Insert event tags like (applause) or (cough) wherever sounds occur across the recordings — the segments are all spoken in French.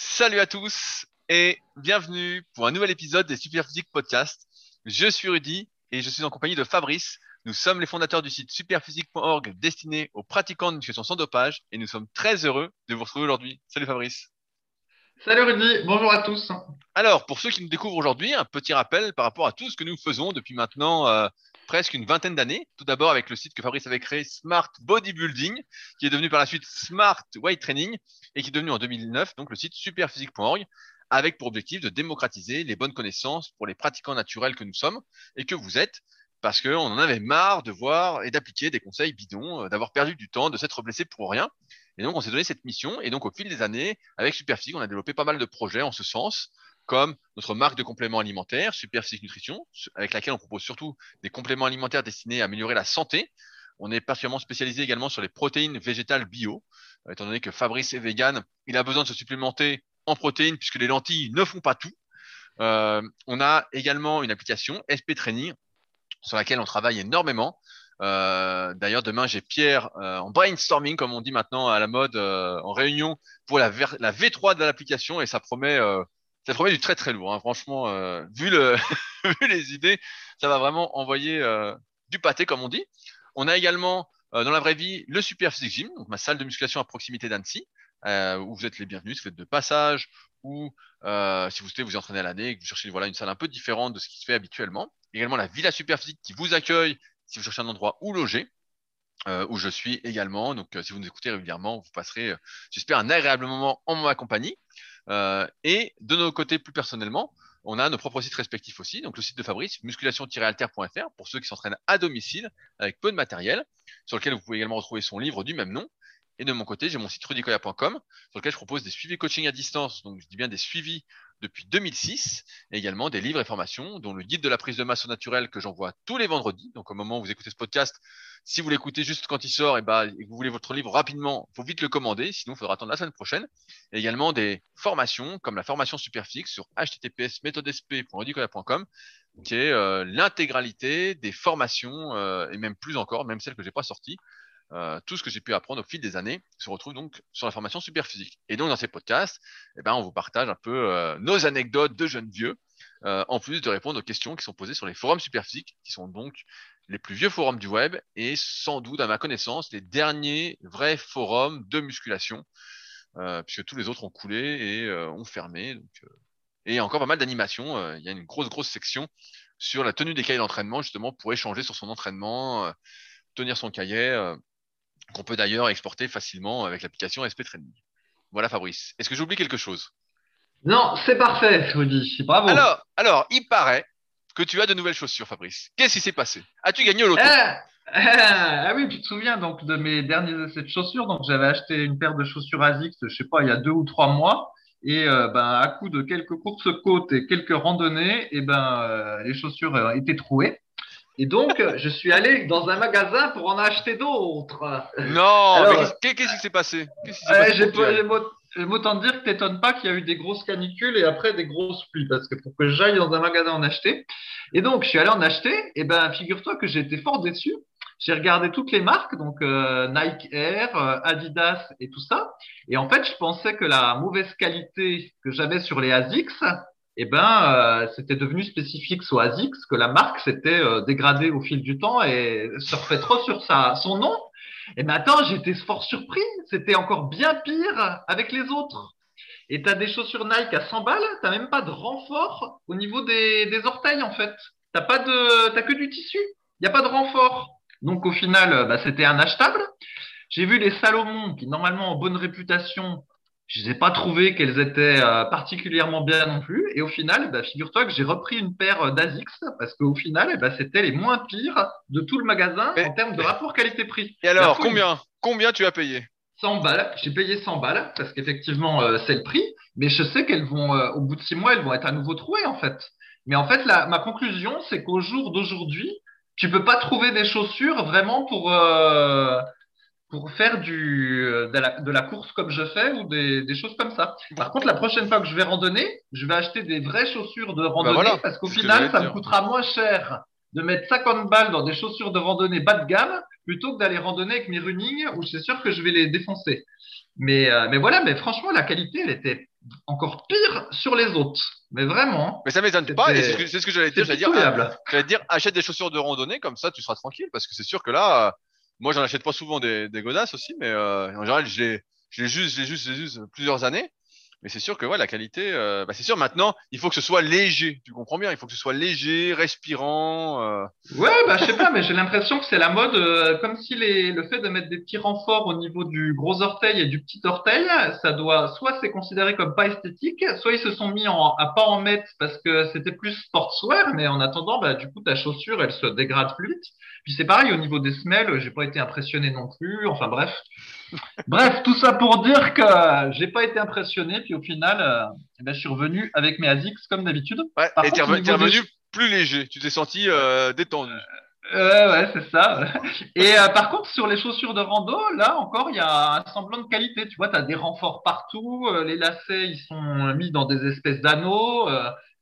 Salut à tous et bienvenue pour un nouvel épisode des Superphysique Podcast. Je suis Rudy et je suis en compagnie de Fabrice. Nous sommes les fondateurs du site superphysique.org destiné aux pratiquants de nutrition sans dopage et nous sommes très heureux de vous retrouver aujourd'hui. Salut Fabrice. Salut Rudy, bonjour à tous. Alors, pour ceux qui nous découvrent aujourd'hui, un petit rappel par rapport à tout ce que nous faisons depuis maintenant euh, presque une vingtaine d'années. Tout d'abord avec le site que Fabrice avait créé, Smart Bodybuilding, qui est devenu par la suite Smart Weight Training et qui est devenu en 2009 donc le site superphysique.org avec pour objectif de démocratiser les bonnes connaissances pour les pratiquants naturels que nous sommes et que vous êtes parce qu'on en avait marre de voir et d'appliquer des conseils bidons, euh, d'avoir perdu du temps, de s'être blessé pour rien. Et donc, on s'est donné cette mission. Et donc, au fil des années, avec Superphysique, on a développé pas mal de projets en ce sens, comme notre marque de compléments alimentaires, Superphysique Nutrition, avec laquelle on propose surtout des compléments alimentaires destinés à améliorer la santé. On est particulièrement spécialisé également sur les protéines végétales bio, euh, étant donné que Fabrice est vegan, il a besoin de se supplémenter en protéines puisque les lentilles ne font pas tout. Euh, on a également une application SP Training sur laquelle on travaille énormément. Euh, D'ailleurs, demain, j'ai Pierre en brainstorming, comme on dit maintenant à la mode, en réunion pour la, la V3 de l'application et ça promet, ça promet du très très lourd. Hein. Franchement, euh, vu, le (laughs) vu les idées, ça va vraiment envoyer du pâté, comme on dit. On a également dans la vraie vie le Super Physique Gym, donc ma salle de musculation à proximité d'Annecy, où vous êtes les bienvenus si vous êtes de passage ou si vous souhaitez vous entraîner à l'année et que vous cherchez voilà une salle un peu différente de ce qui se fait habituellement. Également la Villa Super Physique qui vous accueille si vous cherchez un endroit où loger, euh, où je suis également. Donc, euh, si vous nous écoutez régulièrement, vous passerez, euh, j'espère, un agréable moment en ma compagnie. Et de nos côtés, plus personnellement, on a nos propres sites respectifs aussi. Donc, le site de Fabrice, musculation-alter.fr, pour ceux qui s'entraînent à domicile avec peu de matériel, sur lequel vous pouvez également retrouver son livre du même nom. Et de mon côté, j'ai mon site rudicoya.com, sur lequel je propose des suivis coaching à distance. Donc, je dis bien des suivis depuis 2006, et également des livres et formations, dont le guide de la prise de masse au naturel que j'envoie tous les vendredis. Donc au moment où vous écoutez ce podcast, si vous l'écoutez juste quand il sort et, bah, et que vous voulez votre livre rapidement, faut vite le commander, sinon il faudra attendre la semaine prochaine. Et également des formations comme la formation Superfix sur https méthodesp.audicola.com qui est euh, l'intégralité des formations euh, et même plus encore, même celles que j'ai pas sorties, euh, tout ce que j'ai pu apprendre au fil des années se retrouve donc sur la formation super physique. Et donc dans ces podcasts, eh ben, on vous partage un peu euh, nos anecdotes de jeunes vieux, euh, en plus de répondre aux questions qui sont posées sur les forums super physiques, qui sont donc les plus vieux forums du web et sans doute, à ma connaissance, les derniers vrais forums de musculation, puisque tous les autres ont coulé et ont fermé. Donc, et encore pas mal d'animations. Il y a une grosse, grosse section sur la tenue des cahiers d'entraînement, justement, pour échanger sur son entraînement, tenir son cahier qu'on peut d'ailleurs exporter facilement avec l'application SP Training. Voilà Fabrice. Est-ce que j'oublie quelque chose? Non, c'est parfait, Rudy. Bravo. Alors, alors, il paraît que tu as de nouvelles chaussures, Fabrice. Qu'est-ce qui s'est passé? As-tu gagné au loto? Ah, ah, oui, tu te souviens donc de mes derniers essais de chaussures. Donc j'avais acheté une paire de chaussures ASICS, je sais pas, il y a deux ou trois mois. Et euh, ben, à coup de quelques courses côtes et quelques randonnées, et ben, euh, les chaussures euh, étaient trouées. Et donc, je suis allé dans un magasin pour en acheter d'autres. Non, qu'est-ce qui s'est passé, J'ai autant dire que t'étonnes pas qu'il y a eu des grosses canicules et après des grosses pluies, parce que pour que j'aille dans un magasin en acheter. Et donc, je suis allé en acheter, et ben, figure-toi que j'ai été fort déçu. J'ai regardé toutes les marques, donc euh, Nike Air, euh, Adidas et tout ça. Et en fait, je pensais que la mauvaise qualité que j'avais sur les ASICS, eh ben, euh, c'était devenu spécifique sur ASICS, que la marque s'était euh, dégradée au fil du temps et se refait trop sur sa, son nom. Et maintenant, j'étais fort surpris. C'était encore bien pire avec les autres. Et tu as des chaussures Nike à 100 balles, tu même pas de renfort au niveau des, des orteils, en fait. Tu pas de, t'as que du tissu. Il n'y a pas de renfort. Donc, au final, bah, c'était un achetable. J'ai vu les Salomon, qui normalement ont bonne réputation, je n'ai pas trouvé qu'elles étaient euh, particulièrement bien non plus. Et au final, bah, figure-toi que j'ai repris une paire d'Asics parce qu'au final, bah, c'était les moins pires de tout le magasin en termes de rapport qualité-prix. (laughs) Et alors, combien, combien tu as payé? 100 balles. J'ai payé 100 balles parce qu'effectivement, euh, c'est le prix. Mais je sais qu'elles vont, euh, au bout de six mois, elles vont être à nouveau trouées en fait. Mais en fait, la, ma conclusion, c'est qu'au jour d'aujourd'hui, tu peux pas trouver des chaussures vraiment pour pour faire du, euh, de, la, de la course comme je fais ou des, des, choses comme ça. Par contre, la prochaine fois que je vais randonner, je vais acheter des vraies chaussures de randonnée bah parce qu'au final, ça me coûtera moins cher de mettre 50 balles dans des chaussures de randonnée bas de gamme plutôt que d'aller randonner avec mes running où c'est sûr que je vais les défoncer. Mais, euh, mais voilà, mais franchement, la qualité, elle était encore pire sur les autres. Mais vraiment. Mais ça m'étonne pas, c'est ce que, ce que j'allais dire. J'allais dire, achète des chaussures de randonnée, comme ça tu seras tranquille, parce que c'est sûr que là, moi j'en achète pas souvent des, des godasses aussi, mais euh, en général, je les, je les use, je les use, je les use plusieurs années. Mais c'est sûr que ouais, la qualité, euh, bah, c'est sûr maintenant, il faut que ce soit léger. Tu comprends bien, il faut que ce soit léger, respirant. euh. Ouais, bah je sais pas, mais j'ai l'impression que c'est la mode, euh, comme si les, le fait de mettre des petits renforts au niveau du gros orteil et du petit orteil, ça doit, soit c'est considéré comme pas esthétique, soit ils se sont mis en, à pas en mettre parce que c'était plus sportswear, mais en attendant, bah du coup ta chaussure elle se dégrade plus vite. Puis c'est pareil au niveau des semelles, j'ai pas été impressionné non plus. Enfin bref, (laughs) bref, tout ça pour dire que j'ai pas été impressionné, puis au final, euh, eh ben, je suis revenu avec mes Asics comme d'habitude. Ouais, Par et t'es revenu, des plus léger. Tu t'es senti euh, détendu. Ouais, ouais, c'est ça. (laughs) Et euh, par contre, sur les chaussures de rando, là encore, il y a un semblant de qualité. Tu vois, tu as des renforts partout, euh, les lacets, ils sont mis dans des espèces d'anneaux.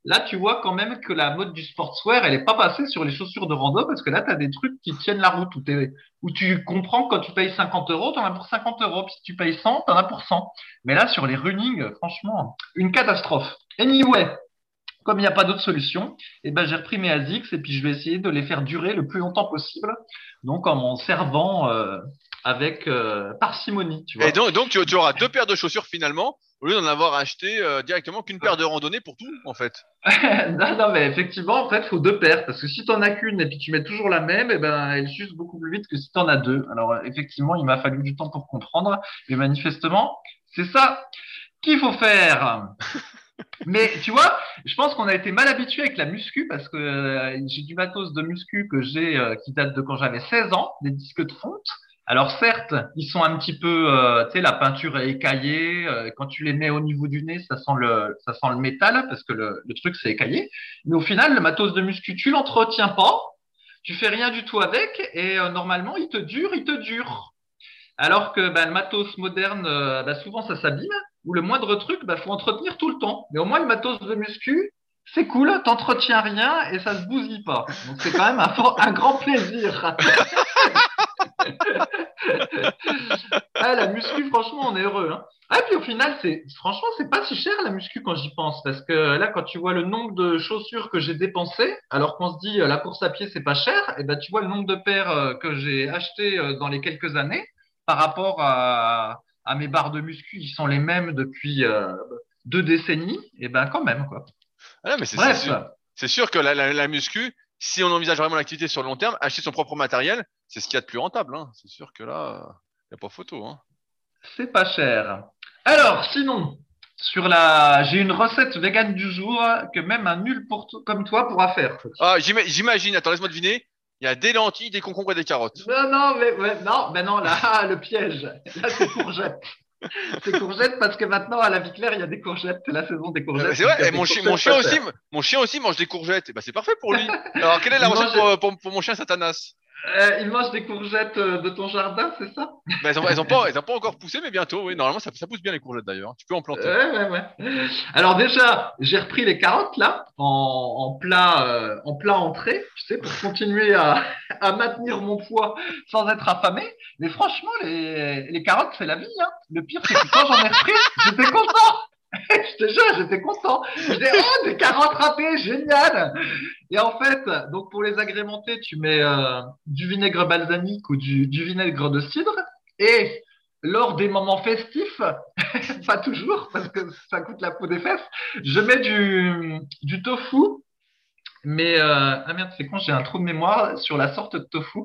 Là, tu vois quand même que la mode du sportswear, elle est pas passée sur les chaussures de rando parce que là, tu as des trucs qui tiennent la route où, où tu comprends quand tu payes 50 euros, tu en as pour 50 euros. Puis si tu payes 100, tu en as pour 100. Mais là, sur les running, franchement, une catastrophe. Anyway, comme il n'y a pas d'autre solution, eh ben, j'ai repris mes ASICS et puis je vais essayer de les faire durer le plus longtemps possible. Donc en m'en servant euh, avec euh, parcimonie, tu vois. Et donc, donc tu, tu auras deux paires de chaussures finalement, au lieu d'en avoir acheté euh, directement qu'une paire de randonnée pour tout, en fait. (laughs) non, non, mais effectivement, en fait, il faut deux paires parce que si tu en as qu'une et puis tu mets toujours la même, eh ben, elle s'use beaucoup plus vite que si tu en as deux. Alors effectivement, il m'a fallu du temps pour comprendre, mais manifestement, c'est ça qu'il faut faire. (laughs) Mais tu vois, je pense qu'on a été mal habitué avec la muscu parce que euh, j'ai du matos de muscu que j'ai euh, qui date de quand j'avais 16 ans, des disques de fonte. Alors certes, ils sont un petit peu, euh, tu sais, la peinture est écaillée. euh, quand tu les mets au niveau du nez, ça sent le, ça sent le métal parce que le, truc c'est écaillé. Mais au final, le matos de muscu, tu l'entretiens pas, tu fais rien du tout avec et euh, normalement, il te dure, il te dure. Alors que ben, le matos moderne, euh, ben, souvent ça s'abîme ou le moindre truc, bah, faut entretenir tout le temps. Mais au moins, le matos de muscu, c'est cool, t'entretiens rien et ça se bousille pas. Donc, c'est quand même un grand plaisir. (laughs) (laughs) ah, la muscu, franchement, on est heureux. Hein. Ah, puis au final, c'est, franchement, c'est pas si cher la muscu quand j'y pense. Parce que là, quand tu vois le nombre de chaussures que j'ai dépensées, alors qu'on se dit euh, la course à pied, c'est pas cher, et ben, tu vois le nombre de paires euh, que j'ai achetées euh, dans les quelques années par rapport à, à mes barres de muscu, ils sont les mêmes depuis euh, deux décennies, et ben quand même quoi. Ah non, mais c'est Bref, c'est sûr, que la, la, la muscu, si on envisage vraiment l'activité sur le long terme, acheter son propre matériel, c'est ce qu'il y a de plus rentable. Hein. C'est sûr que là, il n'y a pas photo. Hein. c'est pas cher. Alors sinon, sur la, j'ai une recette végane du jour que même un nul pour comme toi pourra faire. Ah, j'ima- j'imagine, attends, laisse-moi deviner, il y a des lentilles, des concombres et des carottes. Non non mais non, ben non là le piège. Là c'est courgette. C'est courgette parce que maintenant à la vie claire il y a des courgettes, c'est la saison des courgettes. c'est vrai, a et mon, chien, courgettes mon chien pas aussi, chères. mon chien aussi mange des courgettes. Et bah, c'est parfait pour lui. (laughs) Alors, quelle est la recette mange- pour, pour, pour mon chien Satanas? Euh, il mange des courgettes euh, de ton jardin, c'est ça? Bah, elles, ont, elles, ont pas, elles ont pas encore poussé, mais bientôt. Oui, normalement, ça, ça pousse bien les courgettes d'ailleurs. Tu peux en planter. Ouais, ouais, ouais. Alors déjà, j'ai repris les carottes là en, en plat, euh, en plat entrée, tu sais, pour continuer à, à maintenir mon poids sans être affamé. Mais franchement, les, les carottes, c'est la vie. Hein. Le pire, c'est que quand j'en ai repris, j'étais content. (laughs) Je te jure, j'étais content. Je disais, oh, des carottes râpées, génial. Et en fait, donc pour les agrémenter, tu mets euh, du vinaigre balsamique ou du, vinaigre de cidre. Et lors des moments festifs, (laughs) pas toujours parce que ça coûte la peau des fesses. Je mets du, du tofu, mais euh, ah merde, c'est con, j'ai un trou de mémoire sur la sorte de tofu.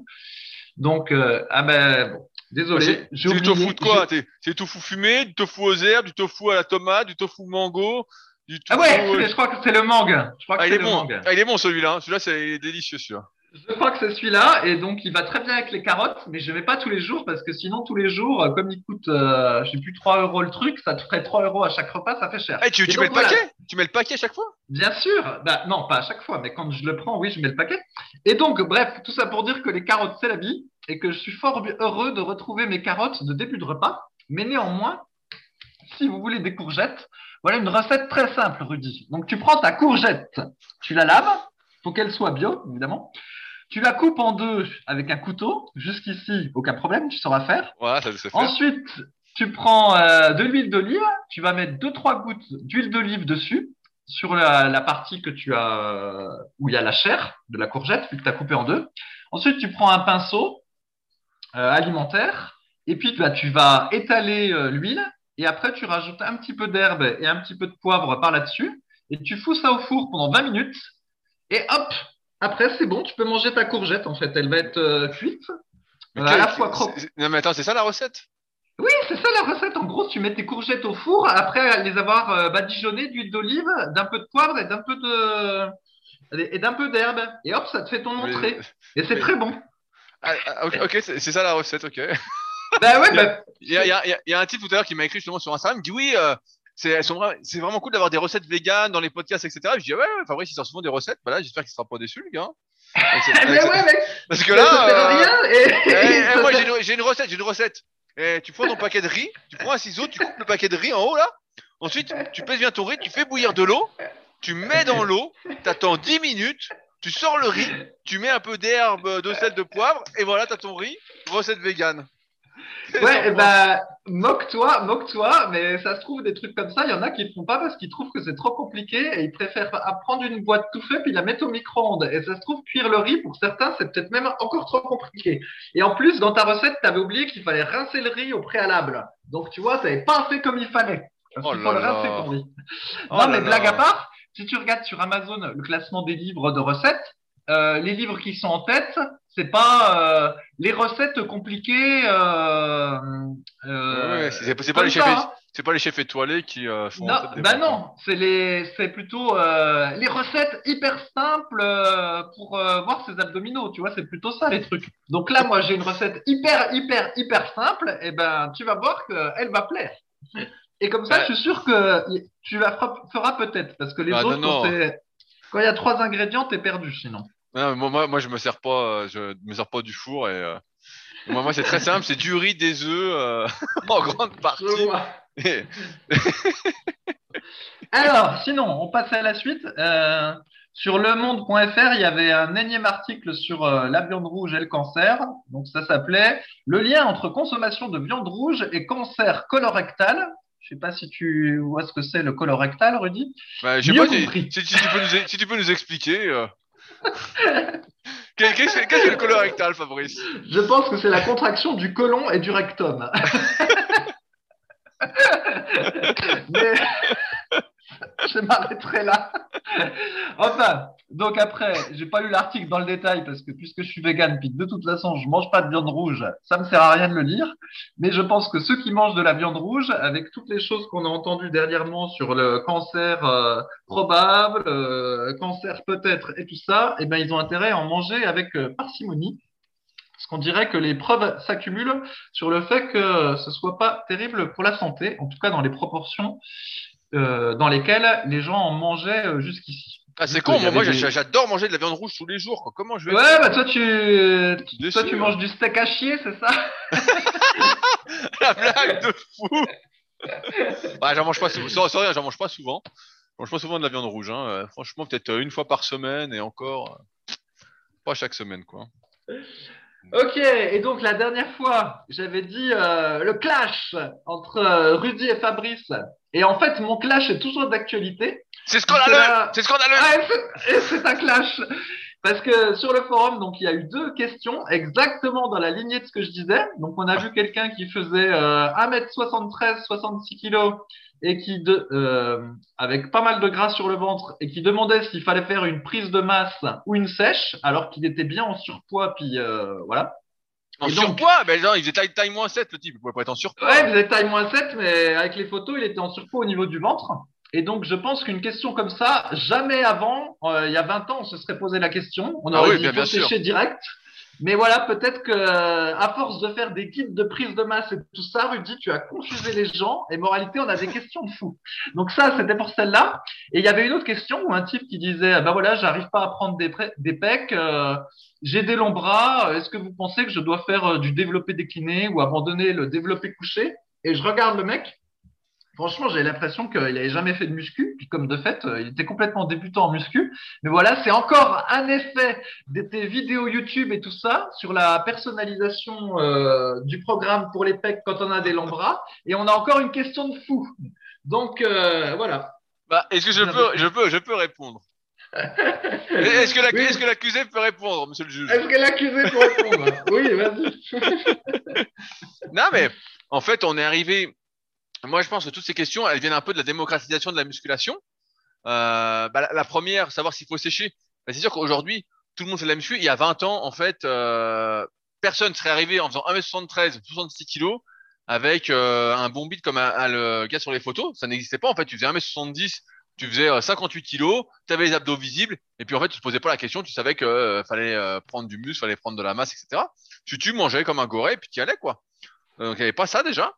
Donc, euh, ah ben, bon, désolé, C'est j'ai c'est du tofu de quoi C'est du tofu fumé, du tofu aux herbes, du tofu à la tomate, du tofu mango, du Ah tofu. ouais, c'est- je crois que c'est le mangue. Je crois que Ah, il est le bon. mangue. Ah, il est bon celui-là. hein. Celui-là, c'est délicieux celui-là. Je crois que c'est celui-là, et donc il va très bien avec les carottes, mais je ne vais pas tous les jours parce que sinon tous les jours, euh, comme il coûte, euh, je sais plus 3 euros le truc, ça te ferait 3 euros à chaque repas, ça fait cher. Eh, tu, Et tu donc, mets le voilà. paquet Tu mets le paquet à chaque fois? Bien sûr, bah, non, pas à chaque fois, mais quand je le prends, oui, je mets le paquet. Et donc, bref, tout ça pour dire que les carottes, c'est la vie, et que je suis fort heureux de retrouver mes carottes de début de repas. Mais néanmoins, si vous voulez des courgettes, voilà une recette très simple, Rudy. Donc, tu prends ta courgette, tu la laves, faut qu'elle soit bio, évidemment. Tu la coupes en deux avec un couteau. Jusqu'ici, aucun problème, tu sauras faire. Ça. Ensuite, tu prends euh, de l'huile d'olive, tu vas mettre 2-3 gouttes d'huile d'olive dessus, sur la, la, partie que tu as, où il y a la chair de la courgette, vu que tu as coupé en deux. Ensuite, tu prends un pinceau euh, alimentaire, et puis bah, tu vas étaler euh, l'huile, et après tu rajoutes un petit peu d'herbe et un petit peu de poivre par là-dessus, et tu fous ça au four pendant 20 minutes, et hop, après c'est bon, tu peux manger ta courgette en fait, elle va être euh, cuite, à la fois croque. Non, mais attends, c'est ça la recette? Oui, c'est ça la recette. En gros, tu mets tes courgettes au four après les avoir euh, badigeonnées d'huile d'olive, d'un peu de poivre et d'un peu de et d'un peu d'herbe. Et hop, ça te fait ton entrée. Et c'est très bon. Ah, ah, ok, c'est ça la recette, ok. (laughs) Bah ouais, bah, Il y a, il y a- il y a- il y a un type tout à l'heure qui m'a écrit justement sur Instagram, il dit oui, euh, c'est vraiment cool d'avoir des recettes véganes dans les podcasts, etc. Je dis ouais, ouais Fabrice, il sort souvent des recettes. Bah là, j'espère qu'il sera pas déçu, le gars. Mais cette- (laughs) ouais, mec, Parce que ça là, euh, rien. Et, (laughs) eh, eh, moi j'ai une, recette, j'ai une recette. Eh, tu prends ton paquet de riz, tu prends un ciseau, tu coupes le paquet de riz en haut là. Ensuite, tu pèses bien ton riz, tu fais bouillir de l'eau, tu mets dans l'eau, t'attends 10 minutes, tu sors le riz, tu mets un peu d'herbe, de sel, de poivre, et voilà, t'as ton riz, recette végane. Ouais, bah, moque-toi, moque-toi, mais ça se trouve des trucs comme ça, il y en a qui le font pas parce qu'ils trouvent que c'est trop compliqué et ils préfèrent prendre une boîte tout fait puis la mettre au micro-ondes. Et ça se trouve cuire le riz pour certains, c'est peut-être même encore trop compliqué. Et en plus, dans ta recette, tu avais oublié qu'il fallait rincer le riz au préalable. Donc tu vois, tu n'avais pas fait comme il fallait. Parce Oh qu'il faut le rincer ton riz. Oh non, mais blague à part, si tu regardes sur Amazon le classement des livres de recettes, euh, les livres qui sont en tête, c'est pas euh, les recettes compliquées. Euh, euh, Ouais, c'est pas les chefs, hein. pas les étoilés qui font. Non, recette des bah non, c'est plutôt les recettes hyper simples pour voir ses abdominaux. Tu vois, c'est plutôt ça les trucs. Donc là, moi, j'ai une recette hyper, hyper, hyper simple. Et ben, tu vas voir qu'elle va plaire. Et comme ça, je suis sûr que tu la feras, peut-être parce que les Bah, autres, non, quand non. c'est- quand il y a trois ingrédients, t'es perdu sinon. Non, moi, moi, moi, je me sers pas, euh, je me sers pas du four et euh, moi, moi, c'est très simple, c'est du riz, des œufs euh, (laughs) en grande partie. Et- (laughs) Alors, sinon, on passe à la suite. Euh, sur lemonde.fr, il y avait un énième article sur la viande rouge et le cancer. Donc, ça s'appelait Le lien entre consommation de viande rouge et cancer colorectal. Je sais pas si tu vois ce que c'est le colorectal, Rudy. Bah, je sais pas si, compris. si- si tu peux nous, si tu peux nous expliquer. euh. (laughs) Qu'est- Qu'est-ce que le colorectal, Fabrice? Je pense que c'est la contraction du côlon et du rectum. (laughs) (laughs) Mais (laughs) je m'arrêterai là. Enfin, donc après, j'ai pas lu l'article dans le détail parce que puisque je suis vegan, puis de toute façon je mange pas de viande rouge, ça me sert à rien de le lire. Mais je pense que ceux qui mangent de la viande rouge, avec toutes les choses qu'on a entendues dernièrement sur le cancer euh, probable, euh, cancer peut-être et tout ça, eh ben ils ont intérêt à en manger avec euh, parcimonie. Parce qu'on dirait que les preuves s'accumulent sur le fait que ce soit pas terrible pour la santé, en tout cas dans les proportions euh, dans lesquelles les gens en mangeaient euh, jusqu'ici. Ah, c'est con, moi, des- j'adore manger de la viande rouge tous les jours. quoi. Comment je vais Ouais, bah toi tu, Déçu, toi tu hein. manges du steak à chier, c'est ça (laughs) la blague de fou bah, J'en mange pas souvent. J'en mange pas souvent. Je mange pas souvent de la viande rouge. Hein. Euh, franchement, peut-être une fois par semaine et encore. Pas chaque semaine, quoi. Ok, et donc la dernière fois, j'avais dit euh, le clash entre euh, Rudy et Fabrice. Et en fait, mon clash est toujours d'actualité. C'est scandaleux là- C'est scandaleux Ah, et c'est- un clash. Parce que sur le forum, donc il y a eu deux questions exactement dans la lignée de ce que je disais. Donc on a vu quelqu'un qui faisait euh, 1m73, 66 kilos et qui de, euh, avec pas mal de gras sur le ventre et qui demandait s'il fallait faire une prise de masse ou une sèche alors qu'il était bien en surpoids puis euh, voilà. En Et donc- surpoids Ben non, il faisait taille, taille moins 7, le type. Il pouvait pas être en surpoids. Ouais, vous êtes taille moins 7, mais avec les photos, il était en surpoids au niveau du ventre. Et donc, je pense qu'une question comme ça, jamais avant, euh, il y a 20 ans, on se serait posé la question. On Ah aurait oui, dit bien- bien direct. Mais voilà, peut-être que à force de faire des guides de prise de masse et tout ça, Rudy, tu as confusé les gens. Et moralité, on a des questions de fou. Donc ça, c'était pour celle-là. Et il y avait une autre question où un type qui disait, ben voilà, j'arrive pas à prendre des, pecs, euh, j'ai des longs bras. Est-ce que vous pensez que je dois faire euh, du développé décliné ou abandonner le développé couché? Et je regarde le mec Franchement, j'ai l'impression qu'il n'avait jamais fait de muscu, puis comme de fait, il était complètement débutant en muscu. Mais voilà, c'est encore un effet de tes vidéos YouTube et tout ça sur la personnalisation euh, du programme pour les pecs quand on a des longs bras. Et on a encore une question de fou. Donc euh, voilà. Bah, est-ce que je peux, je peux, je peux répondre? (laughs) Est-ce que l'accusé peut répondre, monsieur le juge? Est-ce que l'accusé peut répondre? Oui, vas-y. (laughs) non, mais en fait, on est arrivé moi, je pense que toutes ces questions, elles viennent un peu de la démocratisation de la musculation. Euh, bah, la, première, savoir s'il faut sécher. Bah, c'est sûr qu'aujourd'hui, tout le monde fait de la muscu. Il y a 20 ans, en fait, euh, personne serait arrivé en faisant 1m73, 66 kg avec euh, un bon beat comme un, le gars sur les photos. Ça n'existait pas. En fait, tu faisais 1m70, tu faisais 58 kg, tu avais les abdos visibles, et puis en fait, tu te posais pas la question. Tu savais que fallait prendre du muscle, fallait prendre de la masse, etc. Tu, tu mangeais comme un goré, puis tu y allais, quoi. Donc, il n'y avait pas ça déjà.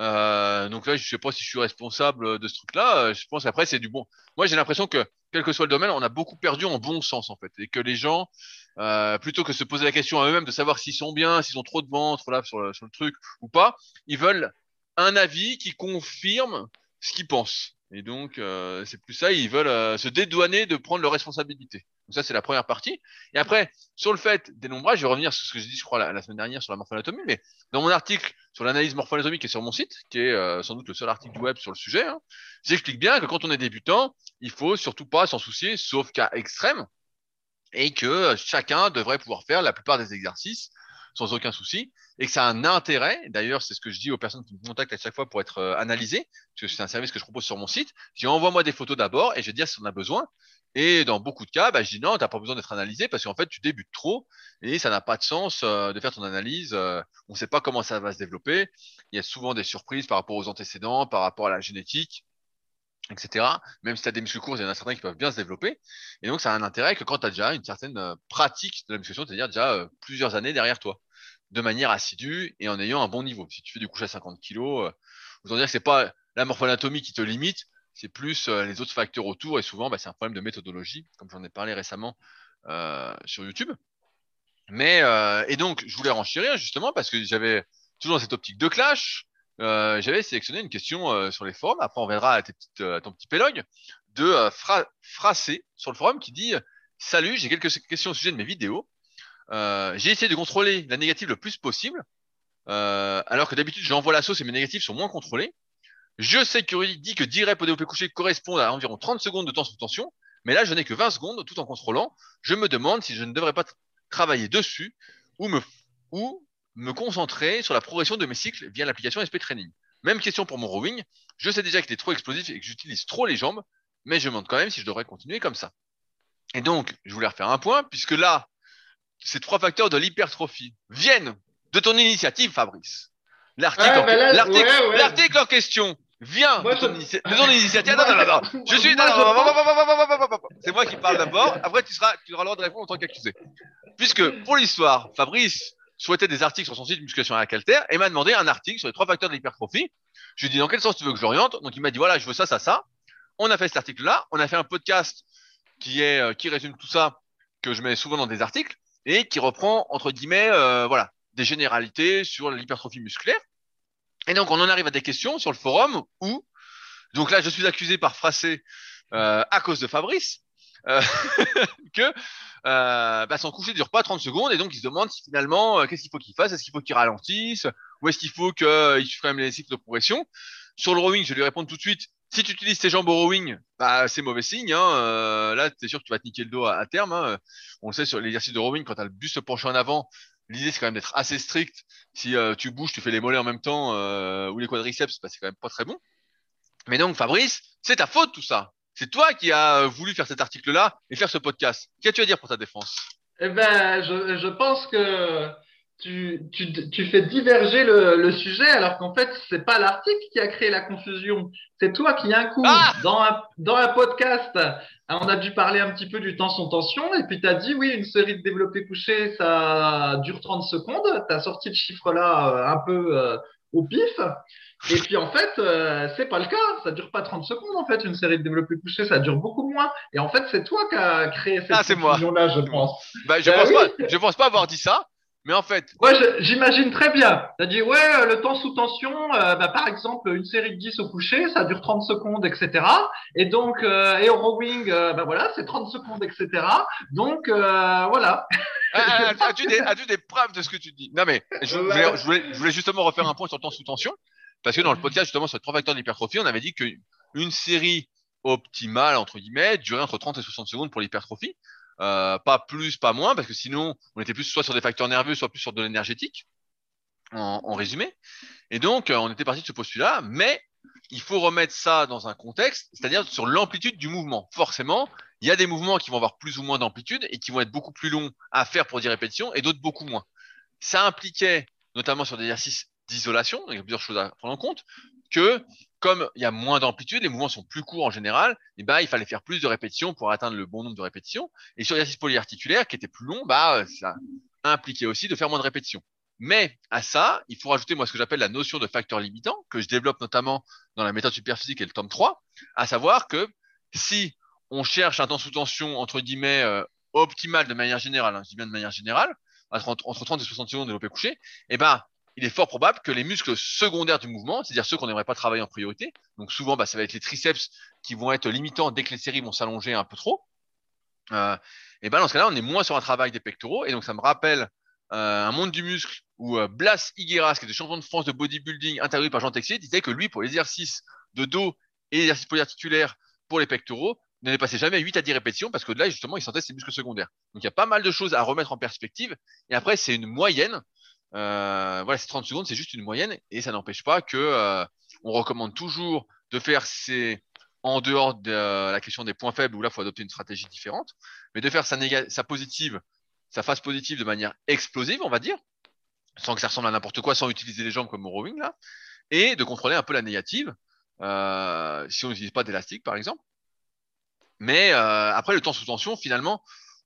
Euh, donc là, je sais pas si je suis responsable de ce truc-là. Euh, je pense qu'après, c'est du bon. Moi, j'ai l'impression que, quel que soit le domaine, on a beaucoup perdu en bon sens, en fait. Et que les gens, euh, plutôt que se poser la question à eux-mêmes de savoir s'ils sont bien, s'ils ont trop de ventre là, sur, le, truc ou pas, ils veulent un avis qui confirme ce qu'ils pensent. Et donc, c'est plus ça, ils veulent se dédouaner de prendre leurs responsabilités. Donc ça, c'est la première partie. Et après, sur le fait des nombrages, je vais revenir sur ce que j'ai dit, je crois, la, semaine dernière sur la morphanatomie, mais dans mon article sur l'analyse morphologique qui est sur mon site, qui est euh, sans doute le seul article du web sur le sujet, hein, j'explique bien que quand on est débutant, il faut surtout pas s'en soucier, sauf cas extrême, et que chacun devrait pouvoir faire la plupart des exercices sans aucun souci, et que ça a un intérêt. D'ailleurs, c'est ce que je dis aux personnes qui me contactent à chaque fois pour être euh, analysées, parce que c'est un service que je propose sur mon site. Je dis envoie-moi des photos d'abord, et je vais dire si on a besoin. Et dans beaucoup de cas, bah, je dis non, tu n'as pas besoin d'être analysé parce qu'en fait, tu débutes trop et ça n'a pas de sens euh, de faire ton analyse. Euh, on ne sait pas comment ça va se développer. Il y a souvent des surprises par rapport aux antécédents, par rapport à la génétique etc. Même si tu as des muscles courts, il y en a certains qui peuvent bien se développer. Et donc, ça a un intérêt que quand tu as déjà une certaine euh, pratique de la musculation, c'est-à-dire déjà euh, plusieurs années derrière toi, de manière assidue et en ayant un bon niveau. Si tu fais du coucher à 50 kg, euh, autant dire que c'est pas la morphoanatomie qui te limite, c'est plus euh, les autres facteurs autour. Et souvent, bah, c'est un problème de méthodologie, comme j'en ai parlé récemment sur YouTube. Mais et donc, je voulais renchérir justement parce que j'avais toujours cette optique de clash, euh, j'avais sélectionné une question euh, sur les forums. Après, on verra à, euh, ton petit pélogue de Fra sur le forum qui dit Salut, j'ai quelques questions au sujet de mes vidéos. j'ai essayé de contrôler la négative le plus possible, alors que d'habitude j'envoie la sauce et mes négatifs sont moins contrôlés. Je sais que dit que 10 reps au développé couché correspondent à environ 30 secondes de temps sous tension, mais là je n'ai que 20 secondes tout en contrôlant. Je me demande si je ne devrais pas travailler dessus ou me ou me concentrer sur la progression de mes cycles via l'application SP Training. Même question pour mon rowing. Je sais déjà qu'il est trop explosif et que j'utilise trop les jambes, mais je me demande quand même si je devrais continuer comme ça. Et donc, je voulais refaire un point, puisque là, ces trois facteurs de l'hypertrophie viennent de ton initiative, Fabrice. L'article en, question vient de ton, initiative. Non, non, non, Je suis. C'est moi qui parle d'abord. Après, tu, seras, tu auras le droit de répondre en tant qu'accusé. Puisque, pour l'histoire, Fabrice souhaitait des articles sur son site de musculation à la caltère et m'a demandé un article sur les trois facteurs de l'hypertrophie. Je lui ai dit dans quel sens tu veux que je l'oriente Donc il m'a dit voilà, je veux ça, ça, ça. On a fait cet article-là. On a fait un podcast qui est euh, qui résume tout ça que je mets souvent dans des articles et qui reprend entre guillemets euh, voilà des généralités sur l'hypertrophie musculaire. Et donc on en arrive à des questions sur le forum où donc là je suis accusé par Fracé euh, à cause de Fabrice euh, (laughs) que euh, bah, son coucher dure pas 30 secondes et donc il se demande finalement qu'est-ce qu'il faut qu'il fasse, est-ce qu'il faut qu'il ralentisse? Ou est-ce qu'il faut qu'il euh, quand même les cycles de progression? Sur le rowing, je lui répondre tout de suite. Si tu utilises tes jambes au rowing, bah, c'est mauvais signe. Hein. Là, tu es sûr que tu vas te niquer le dos à, terme. Hein. On le sait sur l'exercice de rowing, quand tu as le buste penché en avant, l'idée c'est quand même d'être assez strict. Si tu bouges, tu fais les mollets en même temps ou les quadriceps, bah, c'est quand même pas très bon. Mais donc, Fabrice, c'est ta faute tout ça. C'est toi qui as voulu faire cet article-là et faire ce podcast. Qu'as-tu à dire pour ta défense? Eh ben, je pense que tu, tu, tu fais diverger le, le sujet alors qu'en fait, c'est pas l'article qui a créé la confusion. C'est toi qui, un coup, ah dans, un, dans un podcast, on a dû parler un petit peu du temps sans tension et puis tu as dit, oui, une série de développés couchés, ça dure 30 secondes. Tu as sorti le chiffre-là euh, un peu euh, au pif. Et puis en fait, euh, c'est pas le cas. Ça dure pas 30 secondes en fait. Une série de développés couchés, ça dure beaucoup moins. Et en fait, c'est toi qui as créé cette ah, confusion-là, je pense. Bah, je ben pense pas. Je pense pas avoir dit ça. Mais en fait. Ouais, j'imagine très bien. Tu as dit, ouais, le temps sous tension, bah, par exemple, une série de 10 au coucher, ça dure 30 secondes, etc. Et donc, et au rowing, bah voilà, c'est 30 secondes, etc. Donc, voilà. (laughs) As-tu des, as des preuves de ce que tu dis Non, mais je voulais, je, voulais, je voulais, justement refaire un point sur le temps sous tension. Parce que dans le podcast, justement, sur les trois facteurs d'hypertrophie, on avait dit qu'une série optimale, entre guillemets, durait entre 30 et 60 secondes pour l'hypertrophie. Euh, pas plus, pas moins, parce que sinon, on était plus soit sur des facteurs nerveux, soit plus sur de l'énergétique, en, en, résumé. Et donc, euh, on était parti de ce postulat, mais il faut remettre ça dans un contexte, c'est-à-dire sur l'amplitude du mouvement. Forcément, il y a des mouvements qui vont avoir plus ou moins d'amplitude et qui vont être beaucoup plus longs à faire pour 10 répétitions et d'autres beaucoup moins. Ça impliquait, notamment sur des exercices d'isolation, il y a plusieurs choses à prendre en compte, que comme il y a moins d'amplitude, les mouvements sont plus courts en général, et bah, il fallait faire plus de répétitions pour atteindre le bon nombre de répétitions. Et sur l'exercice polyarticulaire, qui était plus long, bah, ça impliquait aussi de faire moins de répétitions. Mais à ça, il faut rajouter moi ce que j'appelle la notion de facteur limitant, que je développe notamment dans la méthode superphysique et le tome 3, à savoir que si on cherche un temps sous tension, entre guillemets, euh, optimal de manière générale, hein, je dis bien de manière générale, entre, 30 et 60 secondes de développé couché, eh ben, il est fort probable que les muscles secondaires du mouvement, c'est-à-dire ceux qu'on n'aimerait pas travailler en priorité, donc souvent bah, ça va être les triceps qui vont être limitants dès que les séries vont s'allonger un peu trop, euh, et ben dans ce cas-là, on est moins sur un travail des pectoraux, et donc ça me rappelle euh, un monde du muscle où euh, Blas Higueras, qui était champion de France de bodybuilding interviewé par Jean Texier, disait que lui, pour l'exercice de dos et l'exercice polyarticulaire pour les pectoraux, ne dépassait jamais 8 à 10 répétitions parce que là, justement, il sentait ses muscles secondaires. Donc il y a pas mal de choses à remettre en perspective. Et après, c'est une moyenne euh, voilà, ces 30 secondes, c'est juste une moyenne et ça n'empêche pas que euh, on recommande toujours de faire ces en dehors de la question des points faibles où là, il faut adopter une stratégie différente, mais de faire sa, sa positive, sa phase positive de manière explosive, on va dire, sans que ça ressemble à n'importe quoi, sans utiliser les jambes comme au rowing là, et de contrôler un peu la négative, euh, si on n'utilise pas d'élastique par exemple. Mais euh, après, le temps sous tension, finalement,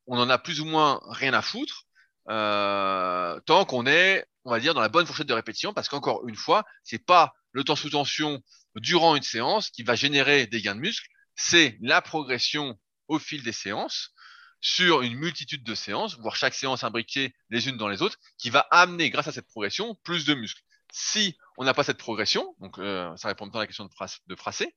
on en a plus ou moins rien à foutre. Euh, tant qu'on est, on va dire, dans la bonne fourchette de répétition, parce qu'encore une fois, c'est pas le temps sous tension durant une séance qui va générer des gains de muscle, c'est la progression au fil des séances sur une multitude de séances, voire chaque séance imbriquée les unes dans les autres, qui va amener, grâce à cette progression, plus de muscles. Si on n'a pas cette progression, donc euh, ça répond à la question de, Fracé,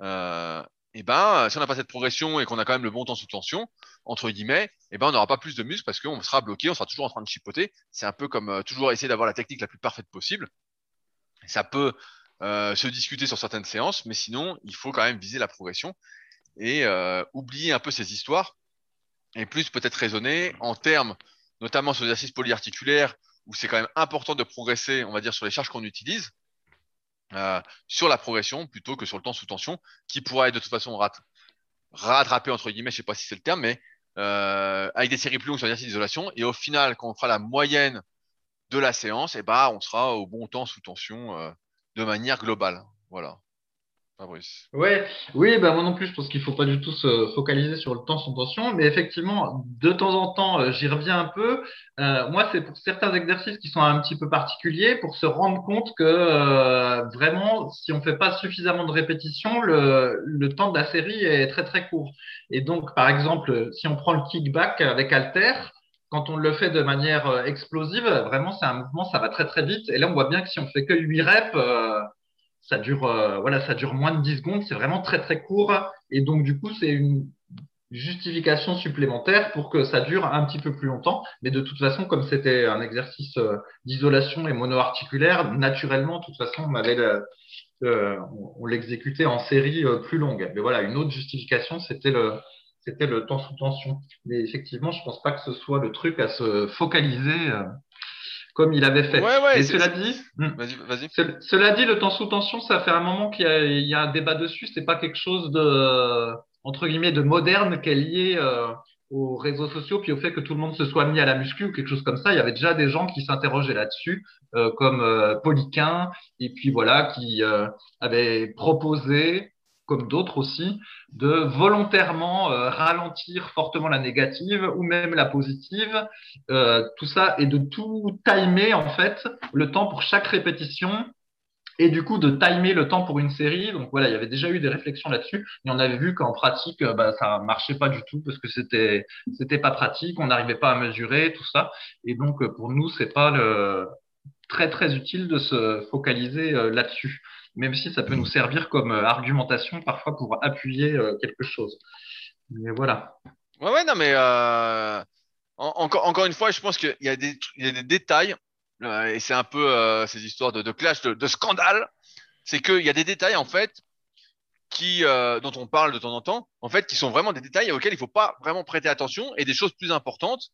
euh, eh ben, si on n'a pas cette progression et qu'on a quand même le bon temps sous tension, entre guillemets, et eh ben, on n'aura pas plus de muscles parce qu'on sera bloqué, on sera toujours en train de chipoter. C'est un peu comme euh, toujours essayer d'avoir la technique la plus parfaite possible. Ça peut euh, se discuter sur certaines séances, mais sinon, il faut quand même viser la progression et euh, oublier un peu ces histoires et plus peut-être raisonner en termes, notamment sur l'exercice polyarticulaire, où c'est quand même important de progresser, on va dire, sur les charges qu'on utilise euh, sur la progression plutôt que sur le temps sous tension, qui pourra de toute façon rat rattraper, entre guillemets, je sais pas si c'est le terme, mais euh, avec des séries plus longues sur l'exercice d'isolation. Et au final, quand on fera la moyenne de la séance, et eh ben, on sera au bon temps sous tension euh, de manière globale. Voilà. Ouais, oui, bah moi non plus, je pense qu'il faut pas du tout se focaliser sur le temps sans tension, mais effectivement, de temps en temps, euh, j'y reviens un peu. Euh, moi, c'est pour certains exercices qui sont un petit peu particuliers, pour se rendre compte que euh, vraiment, si on fait pas suffisamment de répétitions, le, le temps de la série est très très court. Et donc, par exemple, si on prend le kickback avec Alter, quand on le fait de manière explosive, vraiment, c'est un mouvement, ça va très très vite. Et là, on voit bien que si on fait que 8 reps, ça dure, euh, voilà, ça dure moins de 10 secondes, c'est vraiment très très court. Et donc, du coup, c'est une justification supplémentaire pour que ça dure un petit peu plus longtemps. Mais de toute façon, comme c'était un exercice euh, d'isolation et monoarticulaire, naturellement, de toute façon, on avait euh, on, l'exécutait en série plus longue. Mais voilà, une autre justification, c'était le, c'était le temps sous tension. Mais effectivement, je pense pas que ce soit le truc à se focaliser comme il avait fait. Ouais, Et cela dit, hmm. Cela dit, le temps sous tension, ça fait un moment qu'il y, a un débat dessus. C'est pas quelque chose de entre guillemets de moderne qui est lié euh, aux réseaux sociaux puis au fait que tout le monde se soit mis à la muscu ou quelque chose comme ça. Il y avait déjà des gens qui s'interrogeaient là-dessus, euh, comme euh, Poliquin, et puis voilà, qui euh, avaient proposé comme d'autres aussi, de volontairement euh, ralentir fortement la négative ou même la positive, euh, tout ça, et de tout timer en fait le temps pour chaque répétition et du coup de timer le temps pour une série. Donc voilà, il y avait déjà eu des réflexions là-dessus et on avait vu qu'en pratique, bah, ça marchait pas du tout parce que c'était c'était pas pratique, on n'arrivait pas à mesurer tout ça. Et donc pour nous, c'est pas le très très utile de se focaliser euh, là-dessus, même si ça peut nous servir comme euh, argumentation parfois pour appuyer euh, quelque chose. Mais voilà. Ouais, ouais, non, mais encore, encore une fois, je pense qu'il y, a des, détails, et c'est un peu ces histoires de, clash, de, de scandale, c'est qu'il y a des détails en fait qui, dont on parle de temps en temps, en fait, qui sont vraiment des détails auxquels il faut pas vraiment prêter attention, et des choses plus importantes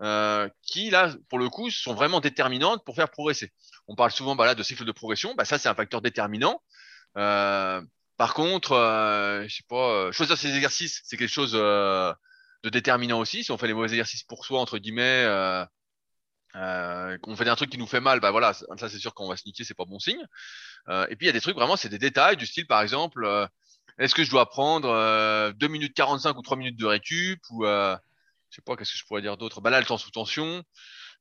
euh, qui là, pour le coup, sont vraiment déterminantes pour faire progresser. On parle souvent bah, là de cycle de progression, bah, ça c'est un facteur déterminant. Euh, par contre, euh, je sais pas, euh, choisir ses exercices, c'est quelque chose euh, de déterminant aussi. Si on fait les mauvais exercices pour soi, entre guillemets, qu'on fait un truc qui nous fait mal, bah voilà, ça c'est sûr qu'on va se niquer, c'est pas bon signe. et puis il y a des trucs vraiment, c'est des détails du style, par exemple, est-ce que je dois prendre 2 minutes 45 ou 3 minutes de récup ou je sais pas, qu'est-ce que je pourrais dire d'autre? Bah là, le temps sous tension.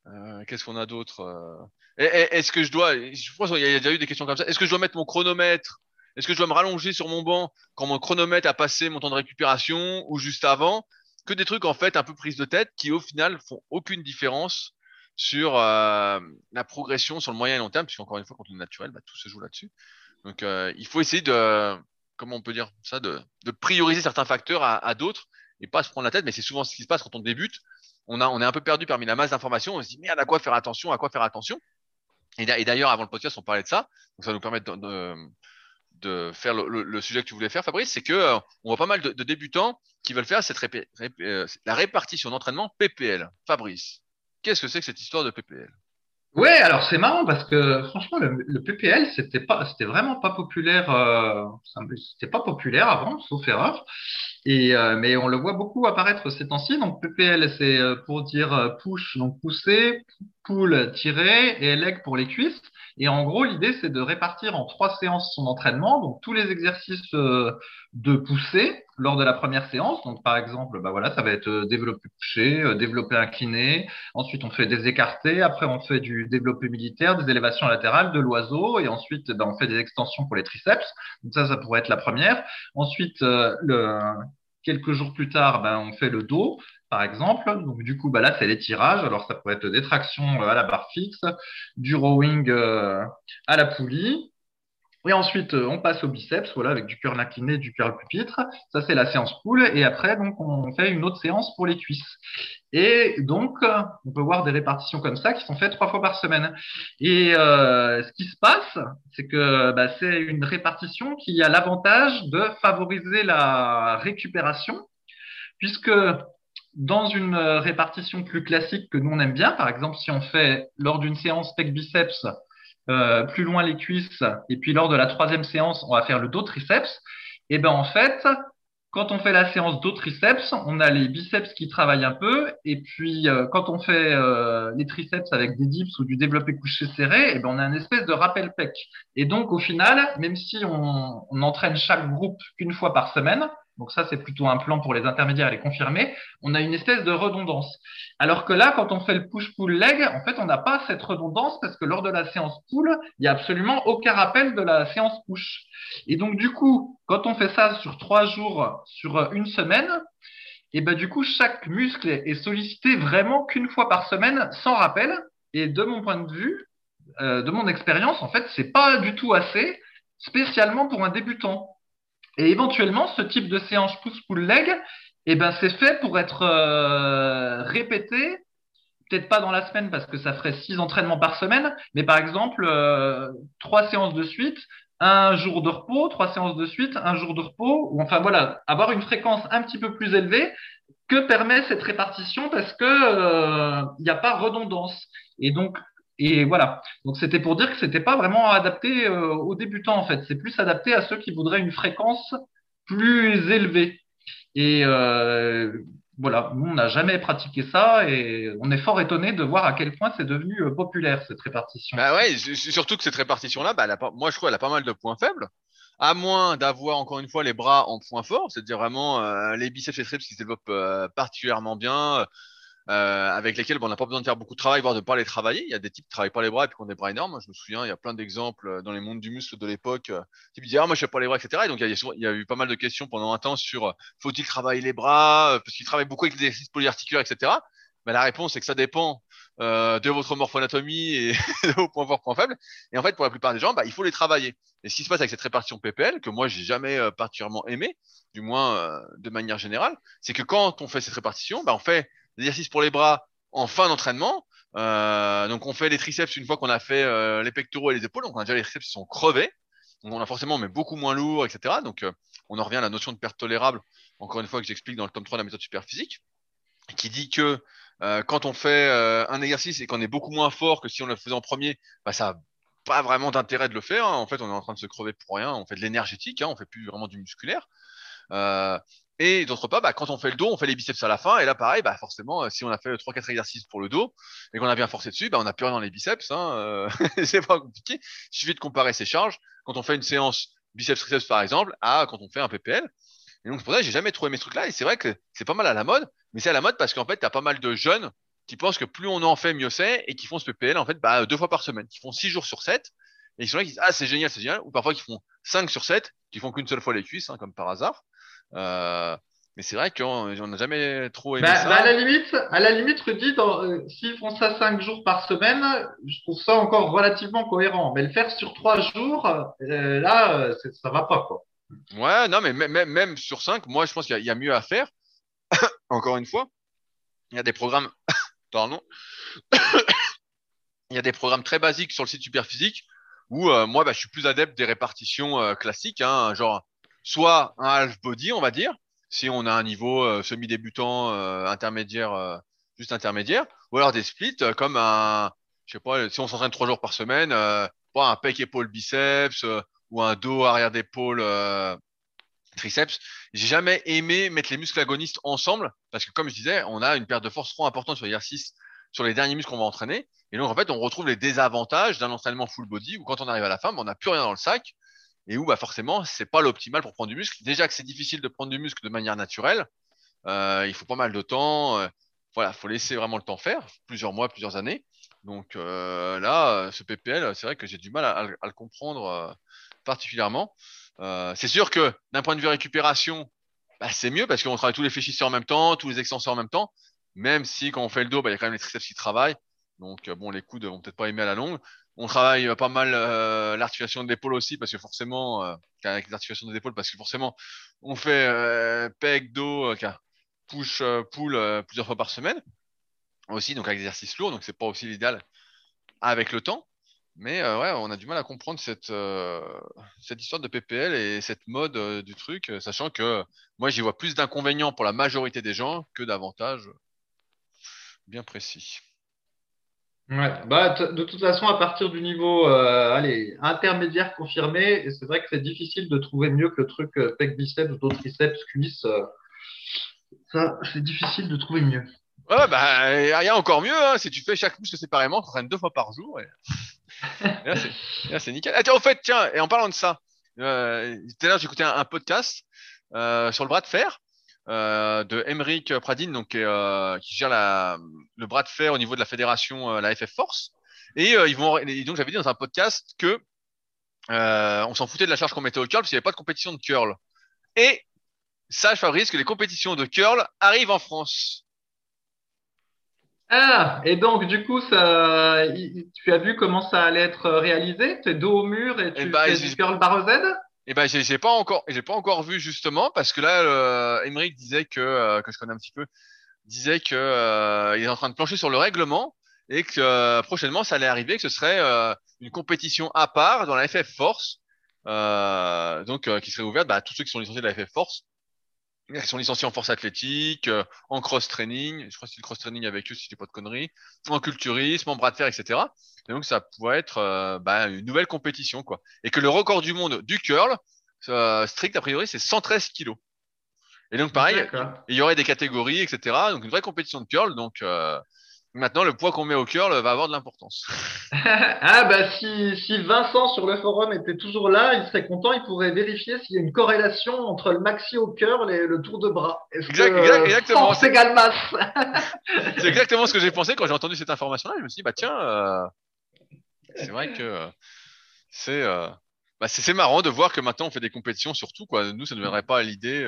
Euh, qu'est-ce qu'on a d'autre euh? Est-ce que je dois Je pense qu'il y a déjà eu des questions comme ça. Est-ce que je dois mettre mon chronomètre? Est-ce que je dois me rallonger sur mon banc quand mon chronomètre a passé mon temps de récupération ou juste avant? Que des trucs en fait un peu prise de tête qui au final font aucune différence sur euh, la progression sur le moyen et long terme, puisqu'encore une fois, quand on est naturel, bah, tout se joue là-dessus. Donc, il faut essayer de, comment on peut dire ça, de, prioriser certains facteurs à d'autres et pas se prendre la tête, mais c'est souvent ce qui se passe quand on débute. On, a, on est un peu perdu parmi la masse d'informations. On se dit, merde, à quoi faire attention, à quoi faire attention. Et, d'ailleurs, avant le podcast, on parlait de ça. Donc, ça nous permettre de, de, faire le, sujet que tu voulais faire, Fabrice. C'est que euh, on voit pas mal de, débutants qui veulent faire cette euh, la répartition d'entraînement PPL. Fabrice, qu'est-ce que c'est que cette histoire de PPL Ouais, alors c'est marrant parce que franchement le, PPL c'était pas c'était vraiment pas populaire euh, c'était pas populaire avant sauf erreur. Et euh, mais on le voit beaucoup apparaître ces temps-ci. Donc PPL c'est euh, pour dire euh, push donc pousser pull tirer et leg pour les cuisses. Et en gros, l'idée, c'est de répartir en trois séances son entraînement, donc tous les exercices euh, de poussée lors de la première séance. Donc, par exemple, bah voilà, ça va être euh, développé couché, euh, développé incliné. Ensuite, on fait des écartés. Après, on fait du développé militaire, des élévations latérales, de l'oiseau. Et ensuite, bah, on fait des extensions pour les triceps. Donc ça, ça pourrait être la première. Ensuite, le, quelques jours plus tard, ben, on fait le dos par exemple. Donc, du coup, bah, là, c'est les tirages. Alors, ça pourrait être des tractions euh, à la barre fixe, du rowing euh, à la poulie. Et ensuite, euh, on passe au biceps, voilà, avec du curl incliné, du curl pupitre. Ça, c'est la séance poule. Et après, donc, on fait une autre séance pour les cuisses. Et donc, on peut voir des répartitions comme ça qui sont faites trois fois par semaine. Et ce qui se passe, c'est que bah, c'est une répartition qui a l'avantage de favoriser la récupération, puisque dans une euh, répartition plus classique que nous on aime bien, par exemple si on fait lors d'une séance pec biceps euh, plus loin les cuisses. Et puis lors de la troisième séance on va faire le dos triceps, et ben en fait quand on fait la séance dos triceps, on a les biceps qui travaillent un peu. Et puis euh, quand on fait les triceps avec des dips ou du développé couché serré, et ben on a une espèce de rappel pec. Et donc au final, même si on, on entraîne chaque groupe qu'une fois par semaine, donc ça, c'est plutôt un plan pour les intermédiaires et les confirmer. On a une espèce de redondance. Alors que là, quand on fait le push-pull-leg, en fait, on n'a pas cette redondance parce que lors de la séance pull, il n'y a absolument aucun rappel de la séance push. Et donc, du coup, quand on fait ça sur trois jours, sur une semaine, et ben du coup, chaque muscle est sollicité vraiment qu'une fois par semaine sans rappel. Et de mon point de vue, euh, de mon expérience, en fait, c'est pas du tout assez, spécialement pour un débutant. Et éventuellement, ce type de séance push-pull-leg, eh ben, c'est fait pour être euh, répété, peut-être pas dans la semaine parce que ça ferait six entraînements par semaine, mais par exemple, euh, trois séances de suite, un jour de repos, trois séances de suite, un jour de repos, ou enfin voilà, avoir une fréquence un petit peu plus élevée que permet cette répartition parce que euh, il n'y a pas redondance. Et donc, et voilà. Donc c'était pour dire que c'était pas vraiment adapté euh, aux débutants en fait. C'est plus adapté à ceux qui voudraient une fréquence plus élevée. Et euh, voilà, nous on n'a jamais pratiqué ça et on est fort étonné de voir à quel point c'est devenu euh, populaire cette répartition. Bah ouais, surtout que cette répartition-là, bah, moi je trouve elle a pas mal de points faibles. À moins d'avoir encore une fois les bras en point fort, c'est-à-dire vraiment les biceps et triceps qui se développent particulièrement bien euh, avec lesquels bon, on n'a pas besoin de faire beaucoup de travail, voire de pas les travailler. Il y a des types qui travaillent pas les bras et qui ont des bras énormes. Je me souviens, il y a plein d'exemples euh, dans les mondes du muscle de l'époque euh, qui me disaient ah moi je fais pas les bras, etc. Et donc il y, a, eu pas mal de questions pendant un temps sur euh, faut-il travailler les bras parce qu'ils travaillent beaucoup avec les exercices polyarticulaires, etc. Mais la réponse c'est que ça dépend euh, de votre morphoanatomie et (laughs) de vos points forts, points faibles. Et en fait, pour la plupart des gens, bah, il faut les travailler. Et ce qui se passe avec cette répartition PPL, que moi j'ai jamais euh, particulièrement aimé, du moins de manière générale, c'est que quand on fait cette répartition, bah, on fait l'exercice pour les bras en fin d'entraînement. Euh, donc on fait les triceps une fois qu'on a fait euh, les pectoraux et les épaules. Donc on a déjà les triceps qui sont crevés. Donc on a forcément mais beaucoup moins lourd, etc. Donc euh, on en revient à la notion de perte tolérable, encore une fois que j'explique dans le tome 3 de la méthode superphysique, qui dit que quand on fait un exercice et qu'on est beaucoup moins fort que si on le faisait en premier, bah, ça n'a pas vraiment d'intérêt de le faire. Hein. En fait, on est en train de se crever pour rien. On fait de l'énergétique, hein. on fait plus vraiment du musculaire. Et d'autre part, bah, quand on fait le dos, on fait les biceps à la fin. Et là, pareil, bah, forcément, si on a fait 3-4 exercices pour le dos et qu'on a bien forcé dessus, bah, on n'a plus rien dans les biceps. Hein, euh, (laughs) c'est pas compliqué. Il suffit de comparer ces charges quand on fait une séance biceps-triceps, par exemple, à quand on fait un PPL. Et donc, pour ça j'ai jamais trop aimé ce truc-là. Et c'est vrai que c'est pas mal à la mode, mais c'est à la mode parce qu'en fait, tu as pas mal de jeunes qui pensent que plus on en fait, mieux c'est, et qui font ce PPL, en fait, bah, deux fois par semaine, qui font 6 jours sur 7. Et ils sont là qui disent, ah, c'est génial, c'est génial. Ou parfois, qui font 5 sur 7, qui font qu'une seule fois les cuisses, hein, comme par hasard. Euh, mais c'est vrai qu'on n'a jamais trop aimé Bah, ça. bah, à la limite, à la limite, Rudy, euh, s'ils font ça cinq jours par semaine, je trouve ça encore relativement cohérent. Mais le faire sur trois jours, euh, là, euh, ça va pas, quoi. Ouais, non, mais même, même, sur 5, moi, je pense qu'il y, a- il y a mieux à faire. (coughs) Encore une fois, il y a des programmes, (coughs) pardon, (coughs) il y a des programmes très basiques sur le site Superphysique où euh, moi, bah, je suis plus adepte des répartitions classiques, hein, genre soit un half body, on va dire, si on a un niveau euh, semi-débutant, euh, intermédiaire, euh, juste intermédiaire, ou alors des splits comme un, je sais pas, si on s'entraîne trois jours par semaine, pas un pec épaule biceps ou un dos arrière d'épaule triceps. J'ai jamais aimé mettre les muscles agonistes ensemble parce que comme je disais, on a une perte de force trop importante sur l'exercice, sur les derniers muscles qu'on va entraîner. Et donc en fait, on retrouve les désavantages d'un entraînement full body où quand on arrive à la fin, on n'a plus rien dans le sac et où bah forcément c'est pas l'optimal pour prendre du muscle. Déjà que c'est difficile de prendre du muscle de manière naturelle, euh, il faut pas mal de temps. euh, voilà, faut laisser vraiment le temps faire, plusieurs mois, plusieurs années. Donc euh, là, ce PPL, c'est vrai que j'ai du mal à, le- comprendre euh, particulièrement. C'est sûr que d'un point de vue récupération, bah, c'est mieux parce qu'on travaille tous les fléchisseurs en même temps, tous les extenseurs en même temps. Même si quand on fait le dos, bah, il y a quand même les triceps qui travaillent. Donc bon, les coudes vont peut-être pas aimer à la longue. On travaille pas mal euh, l'articulation de l'épaule aussi parce que forcément, euh, avec l'articulation des épaules, parce que forcément, on fait euh, pec, dos, euh, push, euh, pull plusieurs fois par semaine aussi, donc avec des exercices lourds, donc c'est pas aussi l'idéal avec le temps. Mais ouais, on a du mal à comprendre cette, cette histoire de PPL et cette mode du truc, sachant que moi j'y vois plus d'inconvénients pour la majorité des gens que d'avantages bien précis. Ouais, bah, de toute façon, à partir du niveau euh, allez, intermédiaire confirmé, et c'est vrai que c'est difficile de trouver mieux que le truc euh, pec biceps, dos triceps, cuisse. euh, ça, c'est difficile de trouver mieux. Ouais, bah, il y a encore mieux, hein, si tu fais chaque muscle séparément, tu entraînes deux fois par jour. Et... (laughs) et là, c'est, nickel. Ah, tiens, au fait, tiens, et en parlant de ça, euh, tout à l'heure, j'écoutais un, un podcast sur le bras de fer euh, de Emeric Pradine, donc, euh, qui gère la, le bras de fer au niveau de la fédération, euh, la FF Force. Et euh, ils vont, et donc, j'avais dit dans un podcast que euh, on s'en foutait de la charge qu'on mettait au curl parce qu'il n'y avait pas de compétition de curl. Et sache, Fabrice, que les compétitions de curl arrivent en France. Ah, et donc, du coup, ça, tu as vu comment ça allait être réalisé? Tu es dos au mur et Eh tu ben, fais du curl barre Z? Eh ben, j'ai pas encore, j'ai pas encore vu justement parce que là, euh, disait que euh, que je connais un petit peu, disait que euh, il est en train de plancher sur le règlement et que euh, prochainement ça allait arriver, que ce serait une compétition à part dans la FF Force, donc qui serait ouverte bah, à tous ceux qui sont licenciés de la FF Force, qui sont licenciés en force athlétique, euh, en cross training, je crois que c'est le cross training avec eux si je dis pas de conneries, en culturisme, en bras de fer, etc. Et donc ça pourrait être euh, bah, une nouvelle compétition quoi et que le record du monde du curl, euh, strict a priori, c'est 113 kilos. Et donc pareil, il y aurait des catégories, etc. Donc une vraie compétition de curl. Donc euh, Maintenant, le poids qu'on met au curl va avoir de l'importance. (laughs) ah bah si, si Vincent sur le forum était toujours là, il serait content, il pourrait vérifier s'il y a une corrélation entre le maxi au curl et le tour de bras. Exact, exact, exactement. C'est masse. (laughs) c'est exactement ce que j'ai pensé quand j'ai entendu cette information-là. Je me suis dit, bah tiens, euh, c'est vrai que euh, c'est euh, bah, c'est marrant de voir que maintenant on fait des compétitions sur tout. Quoi. Nous, ça ne viendrait pas à l'idée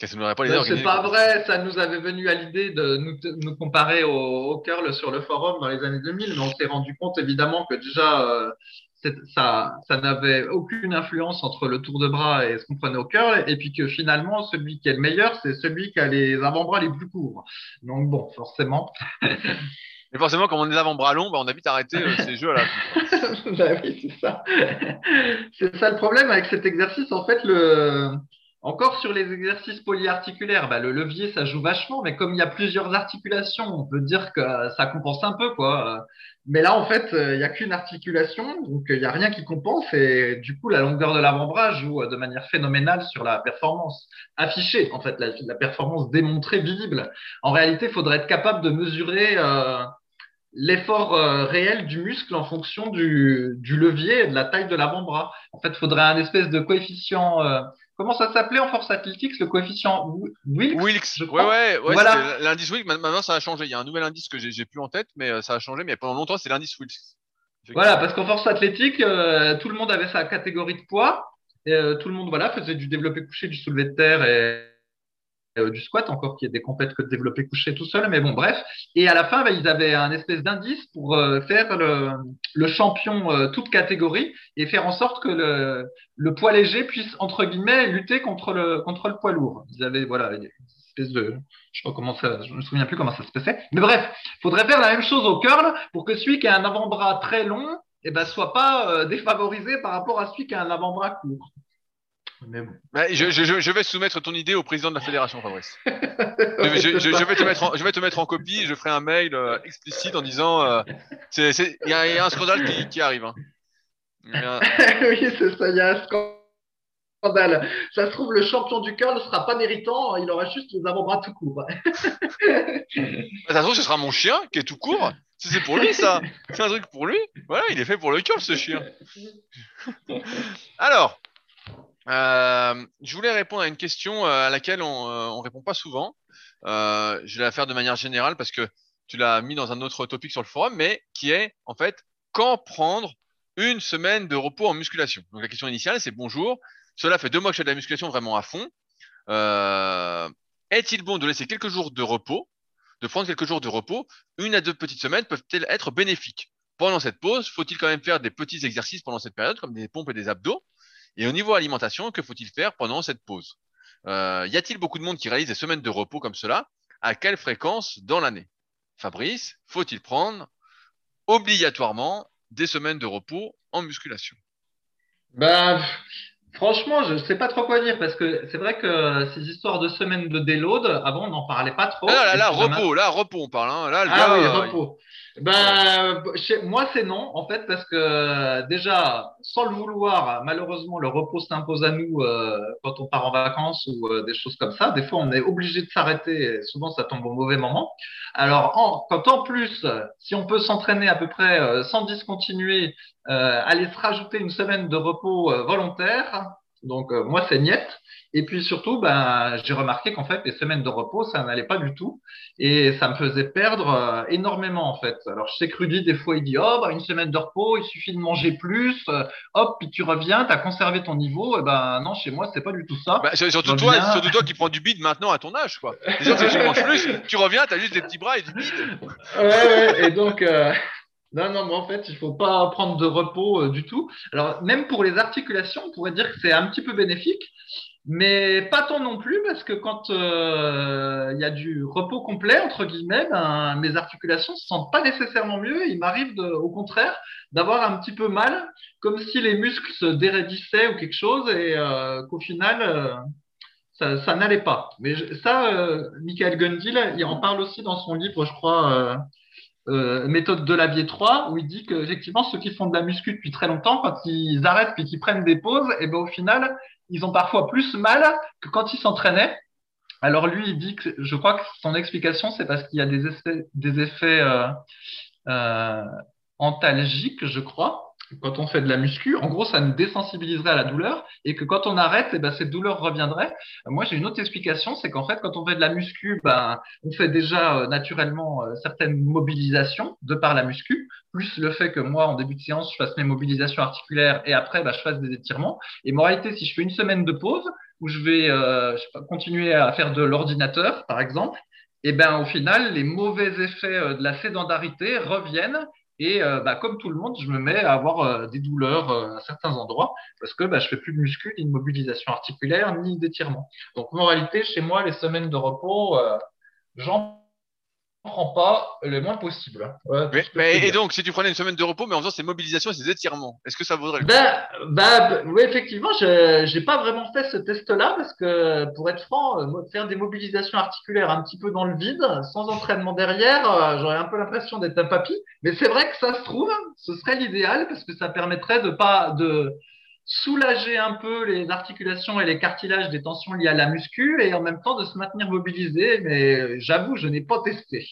c'est pas vrai, ça nous avait venu à l'idée de nous, comparer au, au, curl sur le forum dans les années 2000, mais on s'est rendu compte évidemment que déjà euh, ça, ça n'avait aucune influence entre le tour de bras et ce qu'on prenait au curl, et puis que finalement celui qui est le meilleur, c'est celui qui a les avant-bras les plus courts. Donc bon, forcément. (laughs) Et forcément, comme on est les avant-bras longs, bah, on a vite arrêté euh, ces jeux-là. (laughs) bah oui, c'est ça. c'est ça le problème avec cet exercice. En fait, le, encore sur les exercices polyarticulaires, bah, le levier, ça joue vachement, mais comme il y a plusieurs articulations, on peut dire que ça compense un peu, quoi. Mais là, en fait, il n'y a qu'une articulation, donc il n'y a rien qui compense, et du coup, la longueur de l'avant-bras joue de manière phénoménale sur la performance affichée, en fait, la, performance démontrée, visible. En réalité, il faudrait être capable de mesurer euh, l'effort euh, réel du muscle en fonction du, levier et de la taille de l'avant-bras. En fait, il faudrait un espèce de coefficient... Euh, Comment ça s'appelait en force athlétique, le coefficient Wilks? Wilks, ouais, ouais, ouais voilà. l'indice Wilks. Maintenant, ça a changé. Il y a un nouvel indice que j'ai plus en tête, mais euh, ça a changé. Mais pendant longtemps, c'est l'indice Wilks. Voilà, parce qu'en force athlétique, euh, tout le monde avait sa catégorie de poids. Et, euh, tout le monde voilà, faisait du développé couché, du soulevé de terre et euh, du squat, encore qu'il y ait des compètes que de développer couché tout seul, mais bon, bref. Et à la fin, bah, ils avaient un espèce d'indice pour euh, faire le, le champion euh, toute catégorie et faire en sorte que le, le, poids léger puisse, entre guillemets, lutter contre le, contre le poids lourd. Ils avaient, voilà, une espèce de, je sais pas comment ça, je me souviens plus comment ça se passait. Mais bref, faudrait faire la même chose au curl pour que celui qui a un avant-bras très long, eh ben, soit pas défavorisé par rapport à celui qui a un avant-bras court. Bah, je, vais soumettre ton idée au président de la fédération, Fabrice. (laughs) je, vais te mettre en, je vais te mettre en copie. Je ferai un mail euh, explicite en disant euh, il y, a un scandale qui, arrive. Hein. (laughs) oui, c'est ça. Il y a un scandale. Ça se trouve, le champion du cœur ne sera pas méritant. Il aura juste les avant-bras tout court. (laughs) ça se trouve, ce sera mon chien qui est tout court. C'est pour lui, ça. C'est un truc pour lui. Voilà, il est fait pour le curl, ce chien. Alors, euh, je voulais répondre à une question euh, à laquelle on ne euh, répond pas souvent. je vais la faire de manière générale parce que tu l'as mis dans un autre topic sur le forum, mais qui est en fait quand prendre une semaine de repos en musculation. Donc la question initiale, c'est bonjour. Cela fait deux mois que je fais de la musculation vraiment à fond. Est-il bon de laisser quelques jours de repos, de prendre quelques jours de repos? Une à deux petites semaines peuvent-elles être bénéfiques? Pendant cette pause, faut-il quand même faire des petits exercices pendant cette période, comme des pompes et des abdos? Et au niveau alimentation, que faut-il faire pendant cette pause? Euh, Y a-t-il beaucoup de monde qui réalise des semaines de repos comme cela? À quelle fréquence dans l'année? Fabrice, faut-il prendre obligatoirement des semaines de repos en musculation? Ben, Franchement, je ne sais pas trop quoi dire parce que c'est vrai que ces histoires de semaines de déload, avant on n'en parlait pas trop. Ah, là, là, repos, là, repos, on parle. Hein. Là, le ah oui, euh, repos. Ben, chez moi, c'est non, en fait, parce que déjà, sans le vouloir, malheureusement, le repos s'impose à nous euh, quand on part en vacances ou euh, des choses comme ça. Des fois, on est obligé de s'arrêter, souvent, ça tombe au mauvais moment. Alors, en, quand en plus, si on peut s'entraîner à peu près euh, sans discontinuer, aller se rajouter une semaine de repos volontaire, donc moi, c'est niette. Et puis surtout, ben, j'ai remarqué qu'en fait, les semaines de repos, ça n'allait pas du tout. Et ça me faisait perdre euh, énormément, en fait. Alors, je sais que Rudy, des fois, il dit, oh, bah, une semaine de repos, il suffit de manger plus, euh, hop, puis tu reviens, tu as conservé ton niveau. Et ben, non, chez moi, c'est pas du tout ça. Bah, surtout, toi, surtout toi qui prends du bide maintenant à ton âge, quoi. Tu manges plus, tu reviens, tu as juste des petits bras et du bide. Ouais, ouais, et donc, euh, Non, non, mais en fait, il faut pas prendre de repos du tout. Alors, même pour les articulations, on pourrait dire que c'est un petit peu bénéfique. Mais pas tant non plus, parce que quand euh, il y a du repos complet, entre guillemets, ben, mes articulations ne se sentent pas nécessairement mieux. Il m'arrive, au contraire, d'avoir un petit peu mal, comme si les muscles se déraidissaient ou quelque chose, et euh, qu'au final, euh, ça, n'allait pas. Mais ça, euh, Michael Gundil, il en parle aussi dans son livre, je crois, Méthode de la vie 3, où il dit qu'effectivement, ceux qui font de la muscu depuis très longtemps, quand ils arrêtent puis qu'ils prennent des pauses, et ben au final, ils ont parfois plus mal que quand ils s'entraînaient. Alors lui, il dit que je crois que son explication, c'est parce qu'il y a des effets, des effets euh, euh, antalgiques, je crois, quand on fait de la muscu. En gros, ça nous désensibiliserait à la douleur et que quand on arrête, eh ben, cette douleur reviendrait. Moi, j'ai une autre explication, c'est qu'en fait, quand on fait de la muscu, ben, on fait déjà euh, naturellement euh, certaines mobilisations de par la muscu, plus le fait que moi, en début de séance, je fasse mes mobilisations articulaires et après, ben, je fasse des étirements. Et moralité, si je fais une semaine de pause où je vais euh, je sais pas, continuer à faire de l'ordinateur, par exemple, eh ben au final, les mauvais effets de la sédentarité reviennent et euh, bah, comme tout le monde, je me mets à avoir euh, des douleurs euh, à certains endroits parce que bah, je fais plus de muscu, ni de mobilisation articulaire, ni d'étirement. Donc, moralité, chez moi, les semaines de repos, j'en prends pas le moins possible. mais, et donc, si tu prenais une semaine de repos, mais en faisant ces mobilisations et ces étirements, est-ce que ça vaudrait le coup? Bah, bah, Oui, effectivement, je n'ai pas vraiment fait ce test-là parce que, pour être franc, euh, faire des mobilisations articulaires un petit peu dans le vide, sans entraînement derrière, euh, j'aurais un peu l'impression d'être un papy. Mais c'est vrai que ça se trouve, ce serait l'idéal parce que ça permettrait de pas de soulager un peu les articulations et les cartilages des tensions liées à la muscu et en même temps de se maintenir mobilisé. Mais j'avoue, je n'ai pas testé.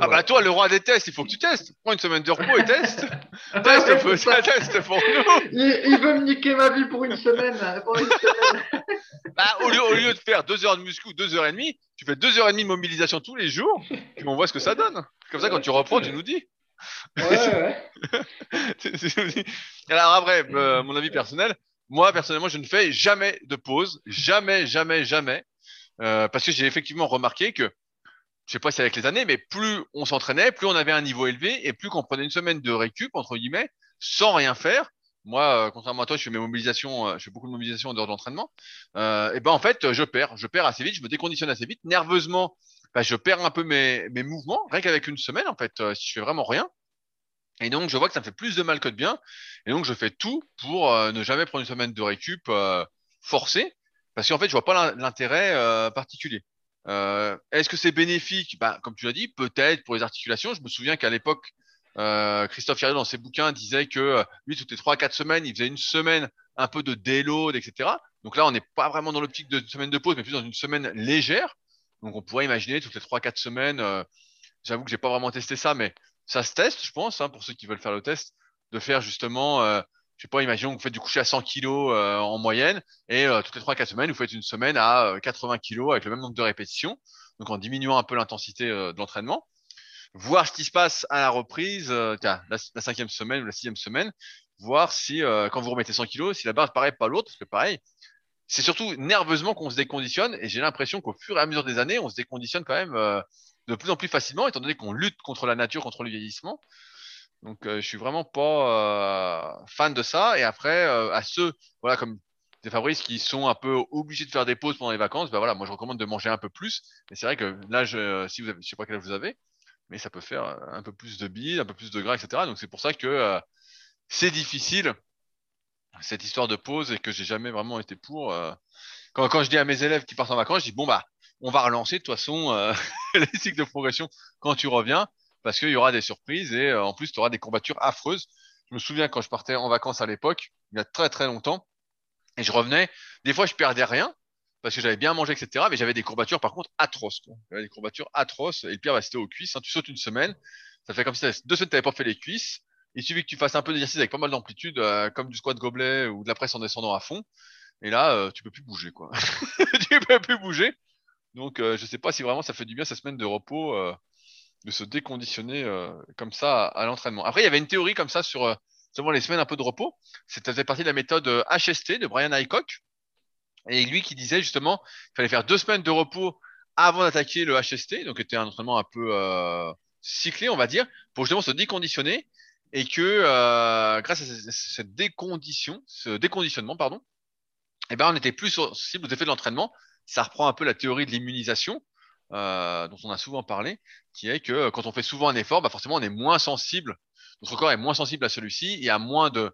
ah bah toi, le roi des tests, il faut que tu testes. Prends une semaine de repos et teste. (laughs) teste, pour, teste pour nous. Il, veut me niquer ma vie pour une semaine. (laughs) bah, au, lieu, au lieu de faire deux heures de muscu ou deux heures et demie, tu fais deux heures et demie de mobilisation tous les jours, puis on voit ce que ça donne. Comme ça, quand tu reprends, tu nous dis. (laughs) Alors après, euh, mon avis personnel, moi personnellement, je ne fais jamais de pause, jamais, jamais, jamais, euh, parce que j'ai effectivement remarqué que, je sais pas si avec les années, mais plus on s'entraînait, plus on avait un niveau élevé et plus qu'on prenait une semaine de récup entre guillemets, sans rien faire. Moi, euh, contrairement à toi, je fais mes mobilisations, je fais beaucoup de mobilisations en dehors d'entraînement. et ben en fait, je perds, je perds assez vite, je me déconditionne assez vite, nerveusement bah, je perds un peu mes, mes mouvements, rien qu'avec une semaine, en fait, euh, si je fais vraiment rien. Et donc, je vois que ça me fait plus de mal que de bien. Et donc, je fais tout pour euh, ne jamais prendre une semaine de récup euh, forcée, parce qu'en fait, je vois pas l'intérêt particulier. Est-ce que c'est bénéfique? Bah, Comme tu l'as dit, peut-être pour les articulations. Je me souviens qu'à l'époque, Christophe Charriot, dans ses bouquins, disait que lui, toutes les trois, quatre semaines, il faisait une semaine un peu de déload, etc. Donc là, on n'est pas vraiment dans l'optique de semaine de pause, mais plus dans une semaine légère. Donc on pourrait imaginer toutes les 3-4 semaines, euh, j'avoue que j'ai pas vraiment testé ça, mais ça se teste, je pense, hein, pour ceux qui veulent faire le test, de faire justement, euh, je sais pas, imaginons que vous faites du coucher à 100 kg euh, en moyenne, et euh, toutes les 3-4 semaines, vous faites une semaine à 80 kg avec le même nombre de répétitions, donc en diminuant un peu l'intensité de l'entraînement. Voir ce qui se passe à la reprise, la, la, cinquième semaine ou la sixième semaine, voir si quand vous remettez 100 kg, si la barre paraît pas l'autre, parce que pareil, c'est surtout nerveusement qu'on se déconditionne et j'ai l'impression qu'au fur et à mesure des années, on se déconditionne quand même euh, de plus en plus facilement, étant donné qu'on lutte contre la nature, contre le vieillissement. Donc, euh, je suis vraiment pas euh, fan de ça. Et après, à ceux, voilà, comme des Fabrice qui sont un peu obligés de faire des pauses pendant les vacances, ben voilà, moi je recommande de manger un peu plus. Mais c'est vrai que là, je, si vous avez, je sais pas quel âge vous avez, mais ça peut faire un peu plus de billes, un peu plus de gras, etc. Donc c'est pour ça que c'est difficile cette histoire de pause et que j'ai jamais vraiment été pour. Euh, quand, je dis à mes élèves qui partent en vacances, je dis bon bah on va relancer de toute façon euh, (laughs) les cycles de progression quand tu reviens parce qu'il y aura des surprises et euh, en plus tu auras des courbatures affreuses. Je me souviens quand je partais en vacances à l'époque, il y a très très longtemps, et je revenais, des fois je perdais rien parce que j'avais bien mangé, etc. Mais j'avais des courbatures par contre atroces. J'avais des courbatures atroces et le pire bah, c'était aux cuisses. Hein. Tu sautes une semaine, ça fait comme si deux semaines tu n'avais pas fait les cuisses il suffit que tu fasses un peu d'exercice avec pas mal d'amplitude, euh, comme du squat gobelet ou de la presse en descendant à fond. Et là, euh, tu peux plus bouger, quoi. (laughs) tu peux plus bouger. Donc, euh, je sais pas si vraiment ça fait du bien cette semaine de repos de se déconditionner comme ça à, l'entraînement. Après, il y avait une théorie comme ça sur les semaines un peu de repos. C'était partie de la méthode HST de Brian Haycock. Et lui qui disait justement qu'il fallait faire deux semaines de repos avant d'attaquer le HST, donc c'était un entraînement un peu cyclé, on va dire, pour justement se déconditionner et que euh, grâce à cette décondition, ce déconditionnement, pardon, eh ben on était plus sensible aux effets de l'entraînement. Ça reprend un peu la théorie de l'immunisation euh, dont on a souvent parlé, qui est que quand on fait souvent un effort, bah forcément on est moins sensible, notre corps est moins sensible à celui-ci et a moins de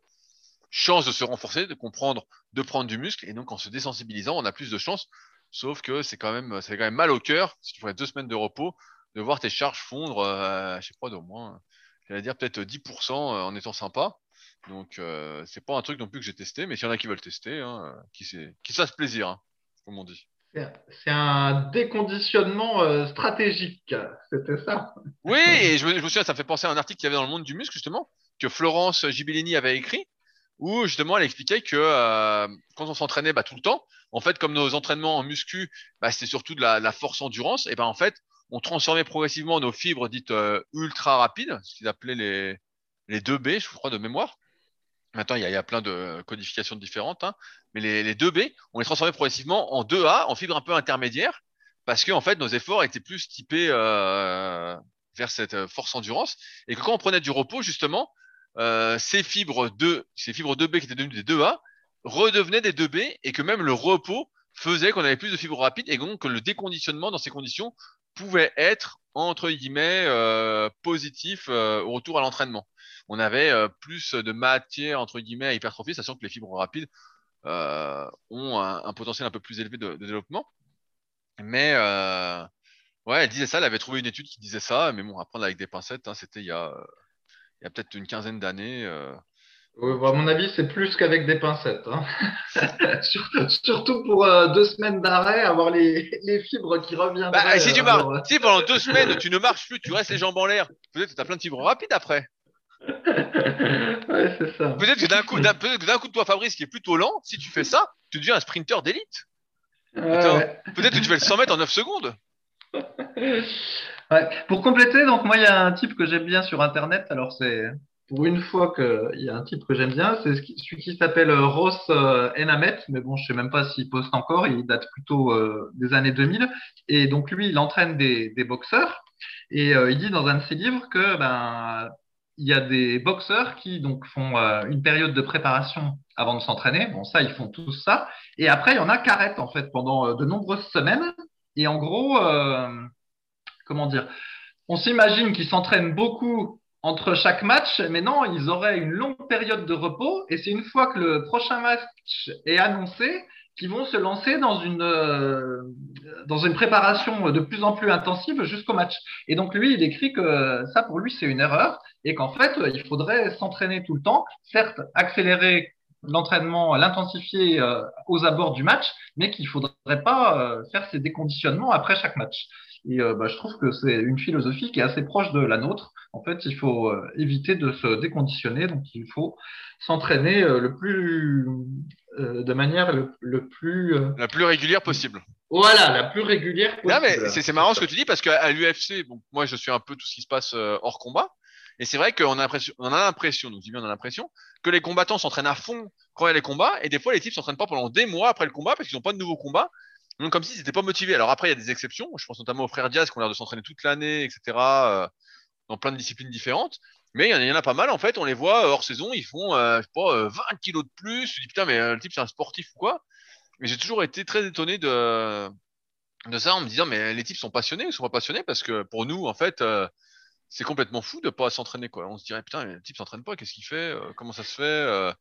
chances de se renforcer, de comprendre, de prendre du muscle, et donc en se désensibilisant, on a plus de chances. Sauf que c'est quand même, ça quand même mal au cœur si tu fais deux semaines de repos de voir tes charges fondre, euh, je sais pas, d'au moins j'allais dire peut-être 10% euh, en étant sympa. Donc euh, c'est pas un truc non plus que j'ai testé, mais s'il y en a qui veulent tester, hein, qui, qui se fasse plaisir, hein, comme on dit. C'est un déconditionnement euh, stratégique, c'était ça. Oui, (laughs) et je me, je me souviens, ça me fait penser à un article qu'il y avait dans le monde du muscle, justement, que Florence Gibellini avait écrit, où justement elle expliquait que euh, quand on s'entraînait bah, tout le temps, en fait, comme nos entraînements en muscu, bah, c'était surtout de la, de la force endurance, et ben en fait, on transformait progressivement nos fibres dites euh, ultra rapides, ce qu'ils appelaient les, les 2B, je crois, de mémoire. Maintenant, il y a, plein de codifications différentes, hein. mais les, les 2B, on les transformait progressivement en 2A, en fibres un peu intermédiaires, parce que en fait, nos efforts étaient plus typés euh, vers cette euh, force endurance, et que quand on prenait du repos, justement, ces fibres 2, ces fibres 2B qui étaient devenues des 2A, redevenaient des 2B, et que même le repos faisait qu'on avait plus de fibres rapides, et donc que le déconditionnement dans ces conditions pouvait être entre guillemets euh, positif euh, au retour à l'entraînement. On avait euh, plus de matière entre guillemets à hypertrophier, sachant que les fibres rapides ont un, potentiel un peu plus élevé de, développement. Mais ouais, elle disait ça, elle avait trouvé une étude qui disait ça, mais bon, à prendre avec des pincettes, hein, c'était il y a, il y a peut-être une quinzaine d'années. Euh. Oui, bon, à mon avis, c'est plus qu'avec des pincettes. hein. (laughs) Surtout pour euh, deux semaines d'arrêt, avoir les, les fibres qui reviendraient. Bah, si tu euh, marches, alors, si pendant deux semaines tu ne marches plus, tu restes les jambes en l'air, peut-être que tu as plein de fibres rapides après. (laughs) ouais, c'est ça. Peut-être que d'un coup, d'un peut-être que d'un coup de toi, Fabrice, qui est plutôt lent, si tu fais ça, tu deviens un sprinter d'élite. Ouais. Peut-être que tu fais le 100 mètres en 9 secondes. (laughs) Ouais. Pour compléter, donc moi, il y a un type que j'aime bien sur Internet. Alors, c'est pour une fois qu'il y a un type que j'aime bien, c'est celui qui s'appelle euh, Ross euh, Enamet. Mais bon, je sais même pas s'il poste encore. Il date plutôt euh, des années 2000. Et donc, lui, il entraîne des, boxeurs. Et il dit dans un de ses livres que ben il y a des boxeurs qui donc font une période de préparation avant de s'entraîner. Bon, ça, ils font tous ça. Et après, il y en a qui arrêtent en fait pendant de nombreuses semaines. Et en gros, comment dire, on s'imagine qu'ils s'entraînent beaucoup entre chaque match, mais non, ils auraient une longue période de repos, et c'est une fois que le prochain match est annoncé qu'ils vont se lancer dans une, euh, dans une préparation de plus en plus intensive jusqu'au match. Et donc lui, il écrit que ça, pour lui, c'est une erreur, et qu'en fait, il faudrait s'entraîner tout le temps, certes, accélérer l'entraînement, l'intensifier euh, aux abords du match, mais qu'il faudrait pas euh, faire ces déconditionnements après chaque match. Et euh, bah, je trouve que c'est une philosophie qui est assez proche de la nôtre. En fait, il faut euh, éviter de se déconditionner, donc il faut s'entraîner euh, le plus, de manière le, le plus, La plus régulière possible. voilà, la plus régulière possible. Non, mais c'est marrant ce que tu dis parce qu'à l'UFC, bon, moi je suis un peu tout ce qui se passe hors combat. Et c'est vrai qu'on a l'impression, on a l'impression, donc je dis bien on a l'impression, que les combattants s'entraînent à fond quand il y a les combats, et des fois les types s'entraînent pas pendant des mois après le combat parce qu'ils n'ont pas de nouveaux combats. Donc comme s'ils n'étaient pas motivés. Alors après il y a des exceptions, je pense notamment aux frères Diaz qui ont l'air de s'entraîner toute l'année, etc. euh, dans plein de disciplines différentes. Mais il y, en a- pas mal en fait, on les voit euh, hors saison, ils font, euh, je sais pas, euh, 20 kilos de plus. Je dis putain mais le type c'est un sportif ou quoi? Mais j'ai toujours été très étonné de ça en me disant mais les types sont passionnés ou sont pas passionnés? Parce que pour nous en fait c'est complètement fou de pas s'entraîner quoi. On se dirait putain mais le type s'entraîne pas, qu'est-ce qu'il fait Comment ça se fait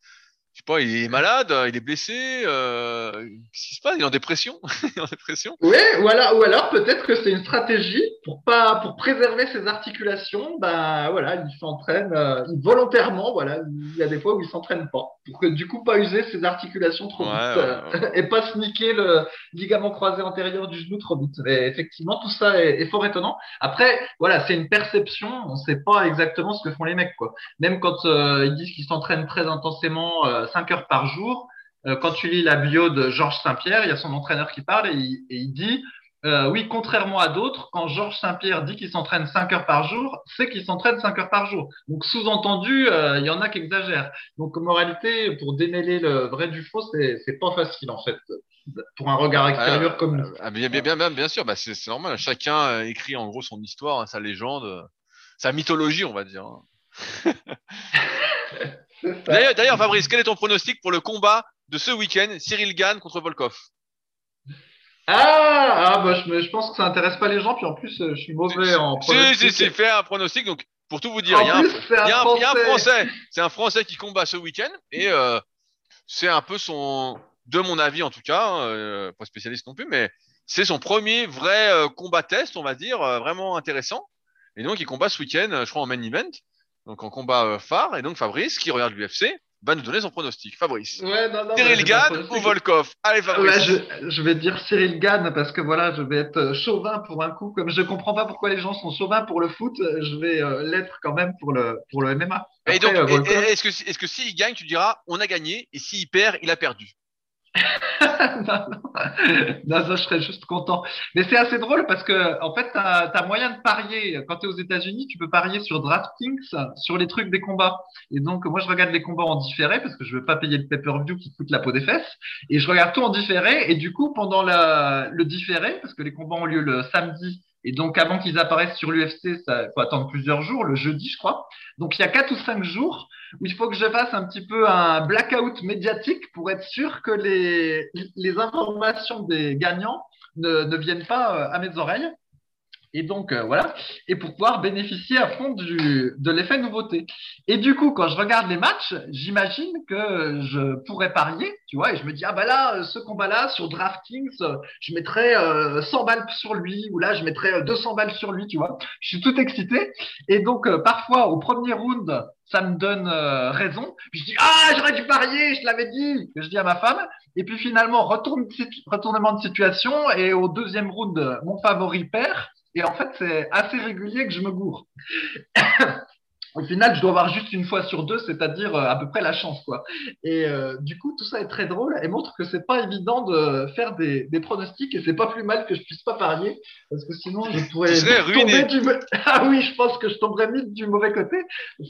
Je sais pas, il est malade, euh, il est blessé, euh, qu'est-ce qui se passe? Il est en dépression, (laughs) il est en dépression. Oui, ou alors, ou alors peut-être que c'est une stratégie pour pas pour préserver ses articulations. Ben voilà, il s'entraîne euh, volontairement. Voilà, il y a des fois où il s'entraîne pas pour que du coup pas user ses articulations trop Ouais, vite euh, ouais, (laughs) et pas se niquer le ligament croisé antérieur du genou trop vite. Effectivement, tout ça est, est fort étonnant. Après, voilà, c'est une perception. On sait pas exactement ce que font les mecs quoi. Même quand euh, ils disent qu'ils s'entraînent très intensément, euh, 5 heures par jour. euh, quand tu lis la bio de Georges Saint-Pierre, il y a son entraîneur qui parle et il, et il dit euh, oui, contrairement à d'autres, quand Georges Saint-Pierre dit qu'il s'entraîne 5 heures par jour, c'est qu'il s'entraîne 5 heures par jour. Donc, sous-entendu, euh, il y en a qui exagèrent. Donc, moralité, pour démêler le vrai du faux, c'est, pas facile, en fait, pour un regard extérieur Ah, comme nous. Ah, bien, bien, bien, sûr, bah, c'est normal. Chacun écrit en gros son histoire, hein, sa légende, sa mythologie, on va dire. hein. (laughs) D'ailleurs, Fabrice, quel est ton pronostic pour le combat de ce week-end, Cyril Gann contre Volkov? Ah, ah bah, je, je pense que ça intéresse pas les gens, puis en plus, euh, je suis mauvais en Si, pronostic. si, si, fais un pronostic. Donc, pour tout vous dire, il y a un, Français. C'est un Français qui combat ce week-end et euh, c'est un peu son, de mon avis en tout cas, hein, euh, pas spécialiste non plus, mais c'est son premier vrai euh, combat test, on va dire, vraiment intéressant. Et donc, il combat ce week-end, je crois, en main event, donc en combat euh, phare. Et donc, Fabrice, qui regarde l'UFC, va nous donner son pronostic. Fabrice. Ouais, non, non, Cyril Gann ou. Volkov? Allez, Ouais, Fabrice. je, je vais dire Cyril Gann parce que voilà, je vais être euh, chauvin pour un coup. Comme je comprends pas pourquoi les gens sont chauvins pour le foot, euh, je vais euh, l'être quand même pour le, pour le MMA. Et donc, euh, que, est-ce que s'il gagne, tu diras on a gagné, et s'il perd, il a perdu? Non, non. Non, je serais juste content. Mais c'est assez drôle parce que, en fait, tu as, moyen de parier. Quand tu es aux États-Unis, tu peux parier sur DraftKings, sur les trucs des combats. Et donc, moi, je regarde les combats en différé parce que je veux pas payer le pay-per-view qui coûte la peau des fesses. Et je regarde tout en différé. Et du coup, pendant le différé, parce que les combats ont lieu le samedi, et donc avant qu'ils apparaissent sur l'UFC, ça faut attendre plusieurs jours, le jeudi, je crois. Donc, il y a quatre ou cinq jours il faut que je fasse un petit peu un blackout médiatique pour être sûr que les, les informations des gagnants ne, ne viennent pas euh, à mes oreilles. Et donc, euh, voilà. Et pour pouvoir bénéficier à fond du, de l'effet nouveauté. Et du coup, quand je regarde les matchs, j'imagine que je pourrais parier, tu vois, et je me dis, ah bah là, ce combat-là, sur DraftKings, euh, je mettrais euh, 100 balles sur lui, ou là, je mettrais euh, 200 balles sur lui, tu vois. Je suis tout excité. Et donc, euh, parfois, au premier round, ça me donne euh, raison. Je dis, ah, j'aurais dû parier, je l'avais dit, je dis à ma femme. Et puis finalement, retourne, retournement de situation, et au deuxième round, mon favori perd. Et en fait, c'est assez régulier que je me gourre. Au final, je dois avoir juste une fois sur deux, c'est-à-dire euh, à peu près la chance, quoi. Et euh, du coup, tout ça est très drôle et montre que c'est pas évident de faire des, des pronostics et c'est pas plus mal que je puisse pas parier parce que sinon je pourrais tomber du (laughs) ah oui, je pense que je tomberais vite du mauvais côté.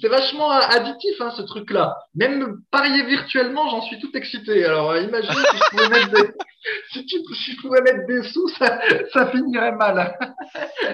C'est vachement additif, hein, ce truc-là. Même parier virtuellement, j'en suis tout excité. Alors euh, imagine si je pouvais mettre des (laughs) si, tu, si je pouvais mettre des sous, ça, ça finirait mal. (laughs)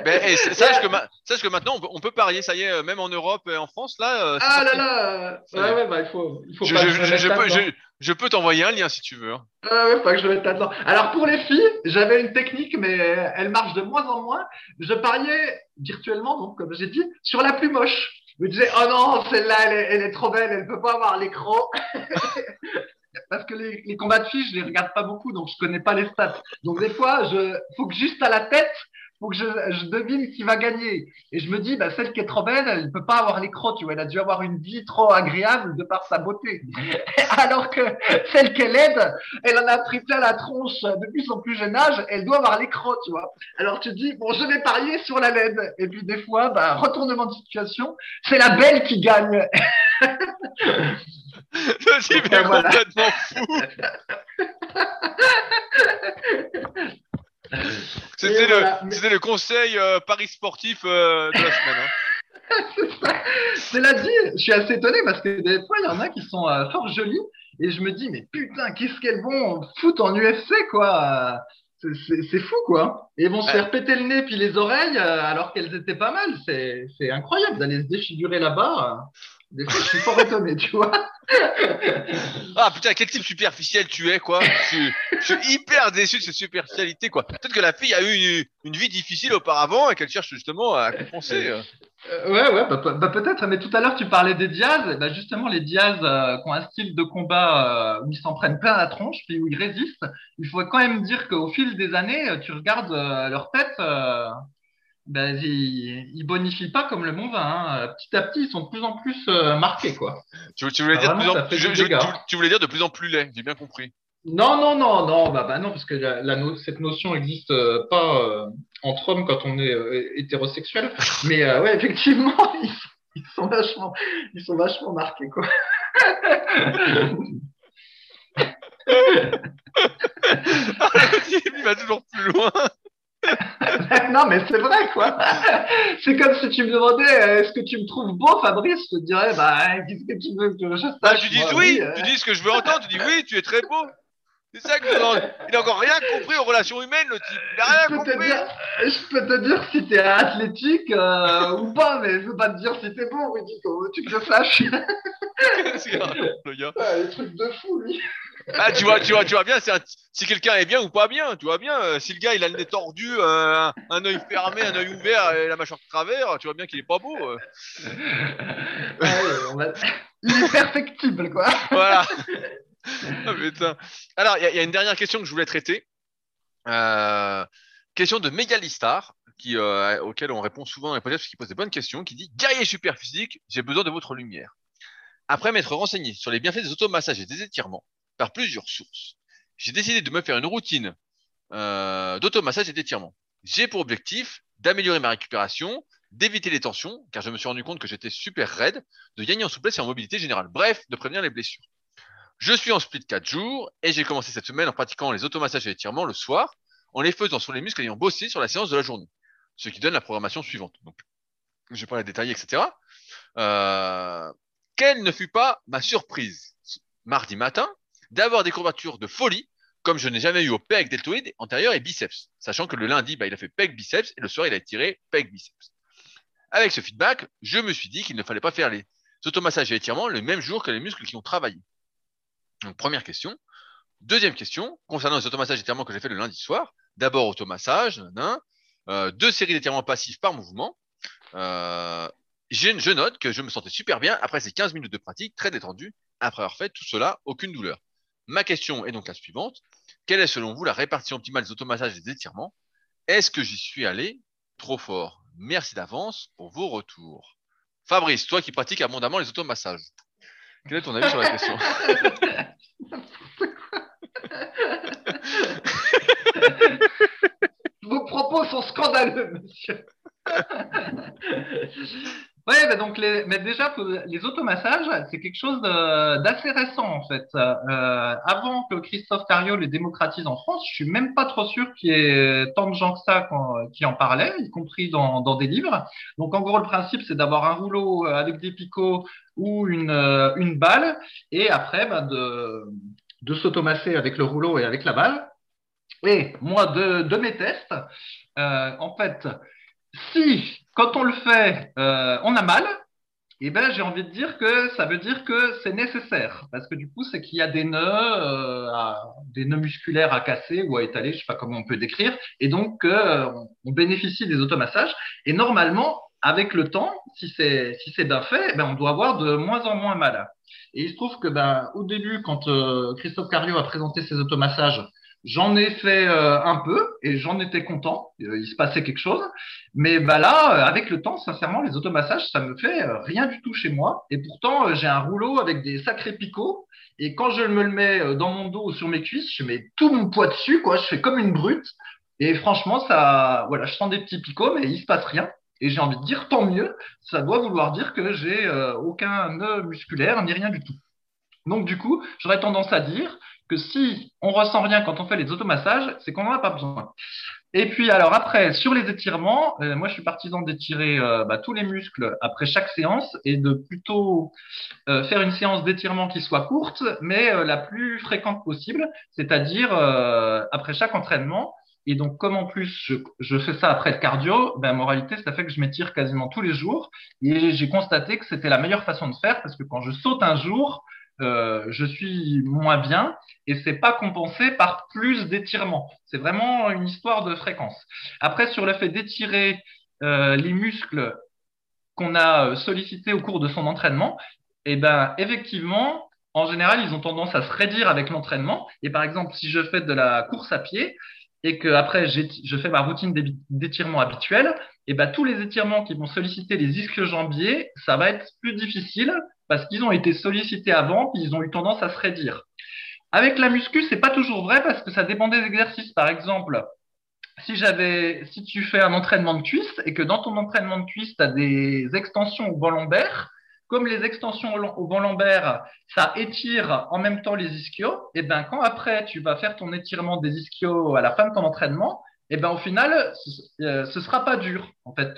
Ben, et sache, que ma- sache que maintenant, on peut, on peut parier, ça y est, euh, même en Europe et en France, là. euh, Ah là là y Ouais, ouais, bah il faut, il faut Je, pas je- que je me je- mette je peux, là-dedans. je, je peux t'envoyer un lien si tu veux. Ah ouais, pas que je vais être là-dedans. Alors pour les filles, j'avais une technique, mais elle marche de moins en moins. Je pariais virtuellement, donc comme j'ai dit, sur la plus moche. Je me disais, oh non, celle-là, elle est, elle est trop belle, elle peut pas avoir l'écran. (laughs) Parce que les, les combats de filles, je les regarde pas beaucoup, donc je connais pas les stats. Donc des fois, je faut que juste à la tête, faut que je, je devine qui va gagner. Et je me dis, bah, celle qui est trop belle, elle peut pas avoir l'écran, tu vois, elle a dû avoir une vie trop agréable de par sa beauté. (laughs) Alors que celle qui est laide, elle en a pris plein la tronche depuis son plus jeune âge, elle doit avoir l'écran, tu vois. Alors tu dis, bon, je vais parier sur la laide. Et puis des fois, bah, retournement de situation, c'est la belle qui gagne. (laughs) Complètement fou. (laughs) (laughs) C'était le, conseil euh, Paris sportif euh, de la semaine. hein. (laughs) C'est ça. Cela dit, je suis assez étonné parce que des fois, il y en a qui sont euh, fort jolis et je me dis, mais putain, qu'est-ce qu'elles vont foutre en UFC, quoi? C'est- fou, quoi. Et vont se faire péter le nez puis les oreilles alors qu'elles étaient pas mal. C'est c'est incroyable d'aller se défigurer là-bas. Des fois, je suis fort étonné, tu vois. (laughs) Ah putain, quel type superficiel tu es, quoi. Je, suis- je suis hyper déçu de cette superficialité, quoi. Peut-être que la fille a eu une, une vie difficile auparavant et qu'elle cherche justement à compenser. euh. Euh, ouais, ouais, bah, pe- bah, peut-être. Mais tout à l'heure, tu parlais des Diaz. Bah, justement, les Diaz euh, qui ont un style de combat euh, où ils s'en prennent plein la tronche, puis où ils résistent. Il faut quand même dire qu'au fil des années, euh, tu regardes euh, leur tête, bah, ils, ils bonifient pas comme le bon vin. hein. Petit à petit, ils sont de plus en plus euh, marqués, quoi. Tu, tu voulais Ah, dire de plus en plus laid, j'ai bien compris. Non, non, non, non, bah, bah non, parce que la, la no- cette notion n'existe euh, pas euh, entre hommes quand on est euh, hétérosexuel. Mais euh, ouais, effectivement, (laughs) ils, sont- ils sont vachement, ils sont vachement marqués, quoi. (laughs) Il va toujours plus loin. (laughs) non, mais c'est vrai, quoi. C'est comme si tu me demandais, euh, est-ce que tu me trouves beau, Fabrice? Je te dirais, bah, qu'est-ce que tu veux que je sache? Bah, tu dis oui, euh. tu dis ce que je veux entendre, tu dis oui, tu es très beau. C'est ça que je veux entendre. Il a encore rien compris aux relations humaines, le type. Il a rien je compris. dire, je peux te dire si t'es athlétique euh, ou pas, mais je veux pas te dire si t'es dis comment tu que je sache. Le gars les trucs de fou, lui. Ah, tu vois, tu vois, tu vois bien, c'est un- si quelqu'un est bien ou pas bien, tu vois bien. euh, si le gars il a le nez tordu, euh, un, un œil fermé, un œil ouvert et la mâchoire de travers, tu vois bien qu'il est pas beau. euh. Ouais, on va- (laughs) Il est perfectible, quoi. Voilà. (laughs) Ah, putain. Alors, il y, a- il y a une dernière question que je voulais traiter. Euh, question de Megalistar, qui, euh, auquel on répond souvent dans les podcasts parce qu'il pose des bonnes questions, qui dit Guerrier super physique, j'ai besoin de votre lumière. Après m'être renseigné sur les bienfaits des automassages et des étirements par plusieurs sources, j'ai décidé de me faire une routine euh, d'automassage et d'étirement. J'ai pour objectif d'améliorer ma récupération, d'éviter les tensions, car je me suis rendu compte que j'étais super raide, de gagner en souplesse et en mobilité générale. Bref, de prévenir les blessures. Je suis en split 4 jours et j'ai commencé cette semaine en pratiquant les automassages et étirements le soir, en les faisant sur les muscles ayant bossé sur la séance de la journée. Ce qui donne la programmation suivante. Donc, je vais pas la détailler, etc. Euh, quelle ne fut pas ma surprise? Mardi matin d'avoir des courbatures de folie comme je n'ai jamais eu au pec deltoïde antérieur et biceps, sachant que le lundi, bah, il a fait pec biceps et le soir, il a tiré pec biceps. Avec ce feedback, je me suis dit qu'il ne fallait pas faire les automassages et étirements le même jour que les muscles qui ont travaillé. Première question. Deuxième question, concernant les automassages et étirements que j'ai fait le lundi soir. D'abord, automassage, euh, deux séries d'étirements passifs par mouvement. Euh, je note que je me sentais super bien après ces 15 minutes de pratique, très détendu, après avoir fait tout cela, aucune douleur. Ma question est donc la suivante. Quelle est selon vous la répartition optimale des automassages et des étirements? Est-ce que j'y suis allé trop fort? Merci d'avance pour vos retours. Fabrice, toi qui pratiques abondamment les automassages, quel est ton avis sur la question? Vos propos sont scandaleux, monsieur. Oui, bah donc les, mais déjà, les automassages, c'est quelque chose d'assez récent en fait. Euh, avant que Christophe Cario les démocratise en France, je suis même pas trop sûr qu'il y ait tant de gens que ça qui en parlaient, y compris dans, dans des livres. Donc en gros, le principe, c'est d'avoir un rouleau avec des picots ou une, euh, une balle, et après bah, de, de s'automasser avec le rouleau et avec la balle. Et moi, de, de mes tests, euh, en fait, si quand on le fait, euh, on a mal, eh ben, j'ai envie de dire que ça veut dire que c'est nécessaire. Parce que du coup, c'est qu'il y a des nœuds, euh, des nœuds musculaires à casser ou à étaler, je sais pas comment on peut décrire. Et donc, euh, on bénéficie des automassages. Et normalement, avec le temps, si c'est si c'est bien fait, ben, on doit avoir de moins en moins mal. Et il se trouve que ben, au début, quand Christophe Cario a présenté ses automassages, J'en ai fait euh, un peu et j'en étais content. Euh, il se passait quelque chose. Mais bah là, euh, avec le temps, sincèrement, les automassages, ça me fait rien du tout chez moi. Et pourtant, j'ai un rouleau avec des sacrés picots. Et quand je me le mets dans mon dos ou sur mes cuisses, je mets tout mon poids dessus, quoi. Je fais comme une brute. Et franchement, ça, voilà, je sens des petits picots, mais il se passe rien. Et j'ai envie de dire tant mieux. Ça doit vouloir dire que j'ai aucun nœud musculaire ni rien du tout. Donc du coup, j'aurais tendance à dire que si on ressent rien quand on fait les automassages, c'est qu'on n'en a pas besoin. Et puis alors après, sur les étirements, euh, moi je suis partisan d'étirer euh, bah, tous les muscles après chaque séance et de plutôt euh, faire une séance d'étirement qui soit courte, mais la plus fréquente possible, c'est-à-dire après chaque entraînement. Et donc, comme en plus je, je fais ça après le cardio, ben, moralité, ça fait que je m'étire quasiment tous les jours. Et j'ai constaté que c'était la meilleure façon de faire parce que quand je saute un jour, euh, je suis moins bien et c'est pas compensé par plus d'étirement. C'est vraiment une histoire de fréquence. Après, sur le fait d'étirer euh, les muscles qu'on a sollicités au cours de son entraînement, eh ben, effectivement, en général, ils ont tendance à se raidir avec l'entraînement. Et par exemple, si je fais de la course à pied et que après je fais ma routine d'étirement habituelle, et eh ben, tous les étirements qui vont solliciter les ischio-jambiers, ça va être plus difficile parce qu'ils ont été sollicités avant, puis ils ont eu tendance à se raidir. Avec la muscu, c'est pas toujours vrai parce que ça dépend des exercices. Par exemple, si j'avais, si tu fais un entraînement de cuisse et que dans ton entraînement de cuisse, tu as des extensions au banc lombaire, comme les extensions au banc lombaire, ça étire en même temps les ischios, et ben quand après tu vas faire ton étirement des ischios à la fin de ton entraînement, et ben au final, ce, euh, ce sera pas dur. En fait,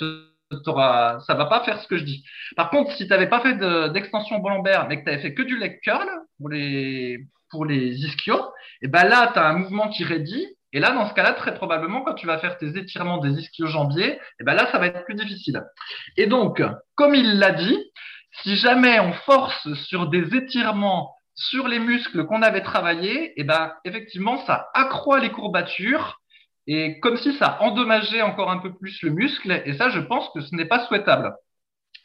auras, ça va pas faire ce que je dis. Par contre, si tu n'avais pas fait d'extension de, lombaire, mais que tu avais fait que du leg curl pour les, pour les ischios, et ben là, tu as un mouvement qui raidit. Et là, dans ce cas-là, très probablement, quand tu vas faire tes étirements des ischio-jambiers, et ben là, ça va être plus difficile. Et donc, comme il l'a dit, si jamais on force sur des étirements sur les muscles qu'on avait travaillés, et ben effectivement, ça accroît les courbatures et comme si ça endommageait encore un peu plus le muscle, et ça, je pense que ce n'est pas souhaitable.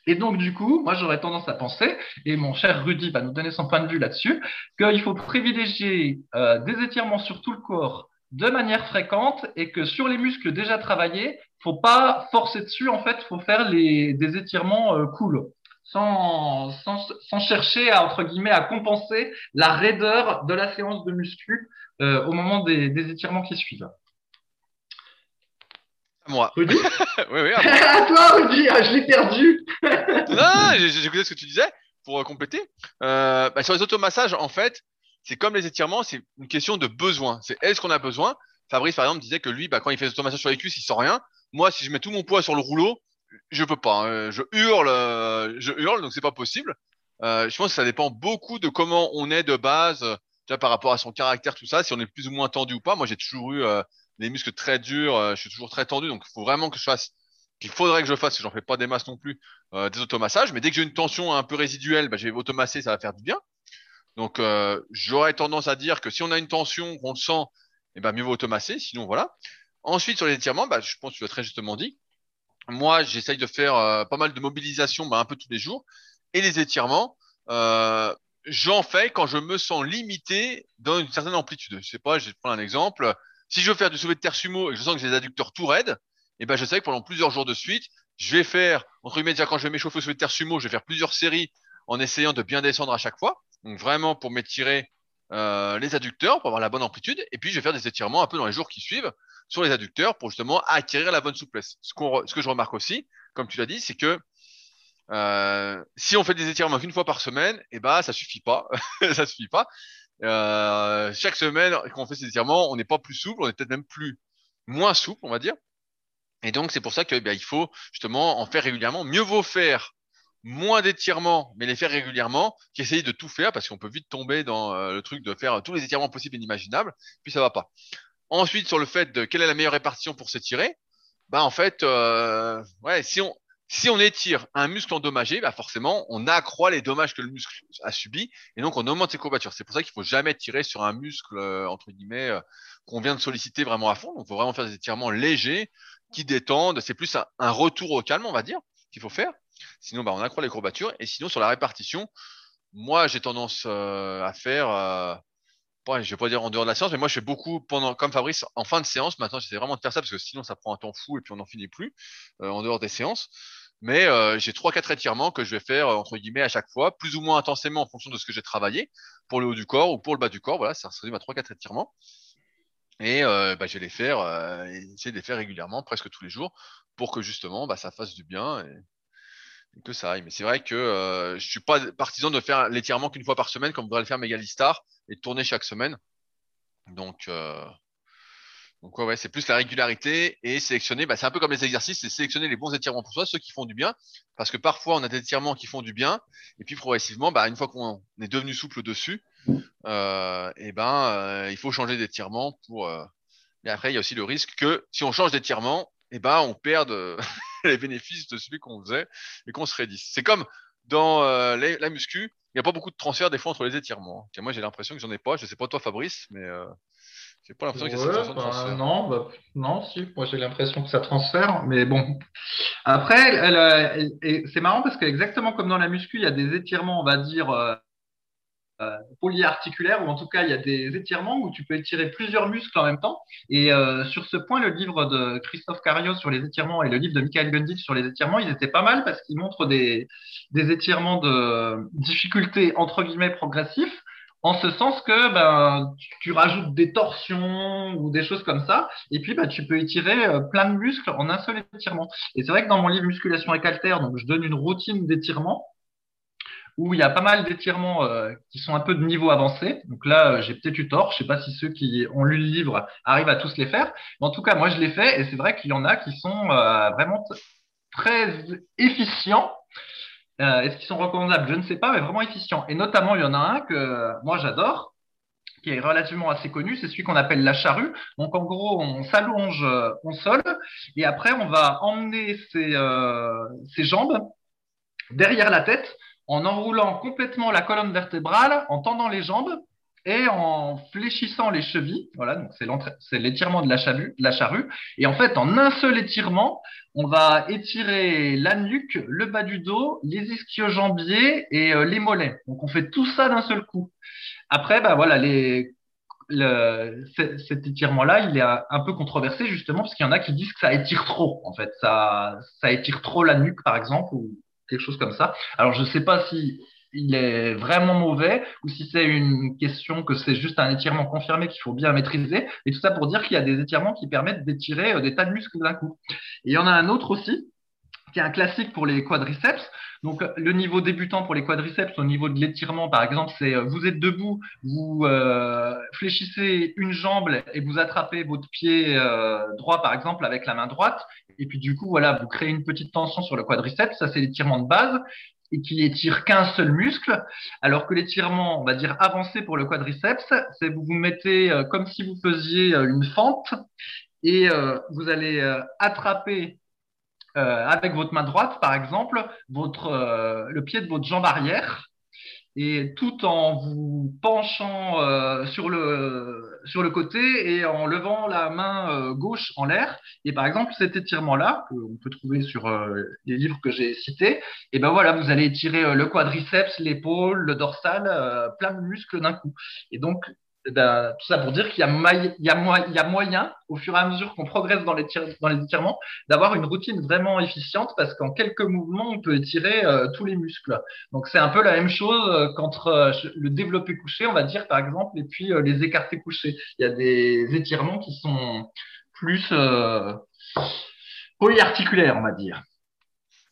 Et donc, du coup, moi, j'aurais tendance à penser, et mon cher Rudy va nous donner son point de vue là-dessus, qu'il faut privilégier euh, des étirements sur tout le corps de manière fréquente et que sur les muscles déjà travaillés, faut pas forcer dessus, en fait, faut faire les, des étirements euh, cool. sans, sans, chercher à, entre guillemets, à compenser la raideur de la séance de muscu euh, au moment des, des, étirements qui suivent. Moi. Rudy (laughs) Oui, oui. (laughs) À, toi, Rudy, ah, je l'ai perdu. non, écouté ce que tu disais pour compléter. Euh, bah, sur les automassages, en fait, c'est comme les étirements, c'est une question de besoin. C'est est-ce qu'on a besoin? Fabrice, par exemple, disait que lui, bah, quand il fait des automassages sur les cuisses, il sent rien. Moi, si je mets tout mon poids sur le rouleau, je peux pas. Hein. Je hurle, euh, je hurle, donc c'est pas possible. Euh, je pense que ça dépend beaucoup de comment on est de base, déjà par rapport à son caractère, tout ça, si on est plus ou moins tendu ou pas. Moi, j'ai toujours eu euh, des muscles très durs, euh, je suis toujours très tendu, donc il faut vraiment que je fasse, qu'il faudrait que je fasse, que j'en fais pas des masses non plus, euh, des automassages. Mais dès que j'ai une tension un peu résiduelle, bah, je vais automasser, ça va faire du bien. Donc, j'aurais tendance à dire que si on a une tension, qu'on le sent, eh ben mieux vaut automasser. Sinon, voilà. Ensuite, sur les étirements, bah, je pense que tu l'as très justement dit moi, j'essaye de faire euh, pas mal de mobilisation bah, un peu tous les jours. Et les étirements, euh, j'en fais quand je me sens limité dans une certaine amplitude. Je sais pas, je vais prendre un exemple. Si je veux faire du soulevé de terre sumo et que je sens que j'ai des adducteurs tout raides, eh ben, je sais que pendant plusieurs jours de suite, je vais faire, entre guillemets, quand je vais m'échauffer au soulevé de terre sumo, je vais faire plusieurs séries en essayant de bien descendre à chaque fois. Donc vraiment pour m'étirer euh, les adducteurs, pour avoir la bonne amplitude. Et puis je vais faire des étirements un peu dans les jours qui suivent sur les adducteurs pour justement acquérir la bonne souplesse. Ce, ce que je remarque aussi, comme tu l'as dit, c'est que euh, si on fait des étirements qu'une fois par semaine, eh ben ça suffit pas, (laughs) ça suffit pas. Euh, chaque semaine, quand on fait ces étirements, on n'est pas plus souple, on est peut-être même plus moins souple, on va dire. Et donc c'est pour ça que eh il faut justement en faire régulièrement. Mieux vaut faire moins d'étirements, mais les faire régulièrement, qu'essayer de tout faire, parce qu'on peut vite tomber dans euh, le truc de faire tous les étirements possibles et inimaginables, puis ça va pas. Ensuite, sur le fait de quelle est la meilleure répartition pour s'étirer, bah en fait, euh, ouais, si on si on étire un muscle endommagé, bah forcément, on accroît les dommages que le muscle a subis et donc on augmente ses courbatures. C'est pour ça qu'il faut jamais tirer sur un muscle euh, entre guillemets euh, qu'on vient de solliciter vraiment à fond. Donc, il faut vraiment faire des étirements légers qui détendent. C'est plus un, retour au calme, on va dire, qu'il faut faire. Sinon, bah, on accroît les courbatures. Et sinon, sur la répartition, moi, j'ai tendance à faire ouais, je vais pas dire en dehors de la séance, mais moi je fais beaucoup pendant, comme Fabrice, en fin de séance. Maintenant, j'essaie vraiment de faire ça parce que sinon ça prend un temps fou et puis on n'en finit plus euh, en dehors des séances. Mais euh, j'ai trois, quatre étirements que je vais faire entre guillemets à chaque fois, plus ou moins intensément en fonction de ce que j'ai travaillé pour le haut du corps ou pour le bas du corps. Voilà, ça se résume à trois, quatre étirements. Et euh, bah, je vais les faire, essayer de les faire régulièrement, presque tous les jours, pour que justement bah, ça fasse du bien. Que ça aille. Mais c'est vrai que euh, je suis pas partisan de faire l'étirement qu'une fois par semaine, comme voudrait le faire Megalistar, et de tourner chaque semaine. Donc, euh, donc ouais, c'est plus la régularité et sélectionner. Bah, c'est un peu comme les exercices, c'est sélectionner les bons étirements pour soi, ceux qui font du bien, parce que parfois on a des étirements qui font du bien, et puis progressivement, bah, une fois qu'on est devenu souple dessus, euh, et ben euh, il faut changer d'étirement pour. Et après, il y a aussi le risque que si on change d'étirement, et ben on perde (laughs) les bénéfices de celui qu'on faisait et qu'on se rédisse. C'est comme dans euh, la muscu, il n'y a pas beaucoup de transferts des fois entre les étirements. moi, j'ai l'impression que j'en ai pas. Je sais pas toi, Fabrice, mais euh, j'ai pas l'impression qu'il y a cette de bah, transfert. Non, bah, non, si. Moi, j'ai l'impression que ça transfère, mais bon. Après, c'est marrant parce que exactement comme dans la muscu, il y a des étirements, on va dire. Euh, polyarticulaire, ou en tout cas, il y a des étirements où tu peux étirer plusieurs muscles en même temps. Et euh, sur ce point, le livre de Christophe Cario sur les étirements et le livre de Michael Gundit sur les étirements, ils étaient pas mal parce qu'ils montrent des, des étirements de difficulté entre guillemets progressifs en ce sens que ben, tu, rajoutes des torsions ou des choses comme ça, et puis ben, tu peux étirer euh, plein de muscles en un seul étirement. Et c'est vrai que dans mon livre Musculation et Calter, donc je donne une routine d'étirement où il y a pas mal d'étirements euh, qui sont un peu de niveau avancé. Donc là, euh, j'ai peut-être eu tort. Je sais pas si ceux qui ont lu le livre arrivent à tous les faire. Mais en tout cas, moi, je l'ai fait et c'est vrai qu'il y en a qui sont euh, vraiment très efficients. Est-ce qu'ils sont recommandables Je ne sais pas, mais vraiment efficients. Et notamment, il y en a un que moi, j'adore qui est relativement assez connu, c'est celui qu'on appelle la charrue. Donc en gros, on s'allonge au sol et après on va emmener ses jambes derrière la tête en enroulant complètement la colonne vertébrale, en tendant les jambes et en fléchissant les chevilles. Voilà, donc c'est l'étirement de la, charrue, la charrue. Et en fait, en un seul étirement, on va étirer la nuque, le bas du dos, les ischio-jambiers et euh, les mollets. Donc on fait tout ça d'un seul coup. Après, bah voilà, les, le, cet étirement-là, il est un peu controversé justement parce qu'il y en a qui disent que ça étire trop. En fait, ça, ça étire trop la nuque, par exemple, ou quelque chose comme ça. Alors, je ne sais pas si il est vraiment mauvais ou si c'est une question que c'est juste un étirement confirmé qu'il faut bien maîtriser. Et tout ça pour dire qu'il y a des étirements qui permettent d'étirer euh, des tas de muscles d'un coup. Et il y en a un autre aussi qui est un classique pour les quadriceps. Donc, le niveau débutant pour les quadriceps, au niveau de l'étirement, par exemple, c'est euh, vous êtes debout, vous euh, fléchissez une jambe et vous attrapez votre pied droit, par exemple, avec la main droite. Et puis, du coup, voilà, vous créez une petite tension sur le quadriceps. Ça, c'est l'étirement de base et qui étire qu'un seul muscle, alors que l'étirement, on va dire avancé pour le quadriceps, c'est vous vous mettez euh, comme si vous faisiez euh, une fente et euh, vous allez attraper avec votre main droite, par exemple, votre, le pied de votre jambe arrière et tout en vous penchant euh, sur, le, sur le côté et en levant la main euh, gauche en l'air. Et par exemple, cet étirement-là, qu'on peut trouver sur euh, les livres que j'ai cités, et ben voilà, vous allez étirer le quadriceps, l'épaule, le dorsal, plein de muscles d'un coup. Et donc, tout ça pour dire qu'il y, a moyen, au fur et à mesure qu'on progresse dans les, dans les étirements, d'avoir une routine vraiment efficiente parce qu'en quelques mouvements, on peut étirer euh, tous les muscles. Donc c'est un peu la même chose euh, qu'entre euh, le développé couché, on va dire par exemple, et puis les écartés couchés. Il y a des étirements qui sont plus polyarticulaires, on va dire.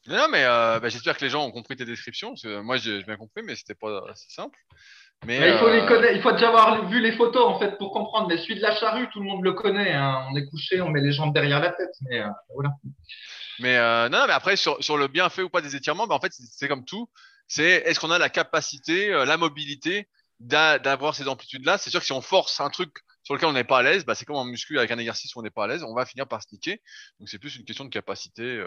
Non, mais bah, j'espère que les gens ont compris tes descriptions. moi, j'ai bien compris, mais c'était pas assez simple. Mais, il, faut euh, il faut déjà avoir vu les photos en fait pour comprendre. Mais celui de la charrue, tout le monde le connaît. Hein. On est couché, on met les jambes derrière la tête. Mais euh, voilà. Mais euh, non, mais après sur, sur le bienfait ou pas des étirements, bah, en fait c'est comme tout. C'est est-ce qu'on a la capacité, la mobilité d'avoir ces amplitudes-là? C'est sûr que si on force un truc sur lequel on n'est pas à l'aise, bah, c'est comme en muscu avec un exercice où on n'est pas à l'aise, on va finir par se niquer. Donc c'est plus une question de capacité.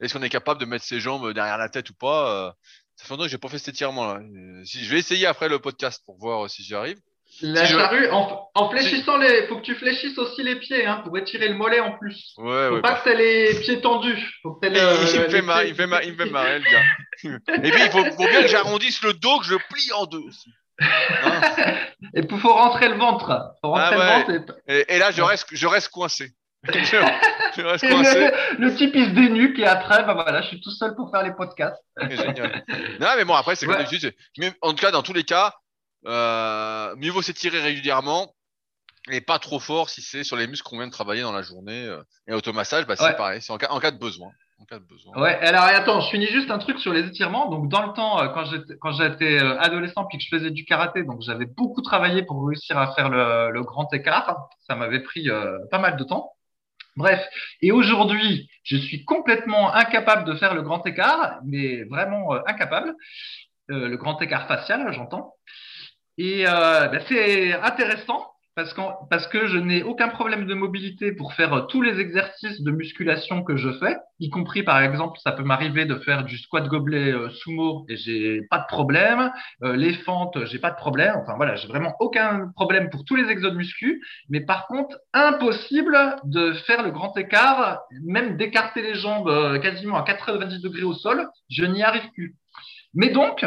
Est-ce qu'on est capable de mettre ses jambes derrière la tête ou pas ça fait longtemps que j'ai pas fait cet étirement là. Si, je vais essayer après le podcast pour voir si j'y arrive. La charrue, en, fléchissant les, faut que tu fléchisses aussi les pieds, hein, pour étirer le mollet en plus. Ouais, faut ouais, pas bah. que t'aies les pieds tendus. Faut que il, me fait marrer, il, fait marrer, il me fait marrer, le gars. (laughs) Et puis, il faut, faut bien que j'arrondisse le dos, que je plie en deux aussi. Hein (laughs) et il faut rentrer le ventre. Faut rentrer ah, le ventre et... Et, là, je reste, je reste coincé. (laughs) le, type il se dénuque et après, bah voilà, je suis tout seul pour faire les podcasts. (laughs) Génial. Non, mais bon, après, c'est comme d'habitude. En tout cas, dans tous les cas, euh, mieux vaut s'étirer régulièrement et pas trop fort si c'est sur les muscles qu'on vient de travailler dans la journée. Euh, et automassage, bah, c'est pareil, c'est en, en, cas de besoin. En cas de besoin. Ouais, alors attends, je finis juste un truc sur les étirements. Donc, dans le temps, euh, quand j'étais, adolescent puis que je faisais du karaté, donc j'avais beaucoup travaillé pour réussir à faire le, le grand écart. Ça m'avait pris pas mal de temps. Bref, et aujourd'hui, je suis complètement incapable de faire le grand écart, mais vraiment euh, incapable. Euh, le grand écart facial, j'entends. Et euh, ben, c'est intéressant parce, parce que je n'ai aucun problème de mobilité pour faire euh, tous les exercices de musculation que je fais, y compris par exemple, ça peut m'arriver de faire du squat gobelet euh, sumo et j'ai pas de problème, euh, les fentes, j'ai pas de problème, enfin voilà, j'ai vraiment aucun problème pour tous les exos muscu, mais par contre, impossible de faire le grand écart, même d'écarter les jambes quasiment à 90 degrés au sol, je n'y arrive plus. Mais donc,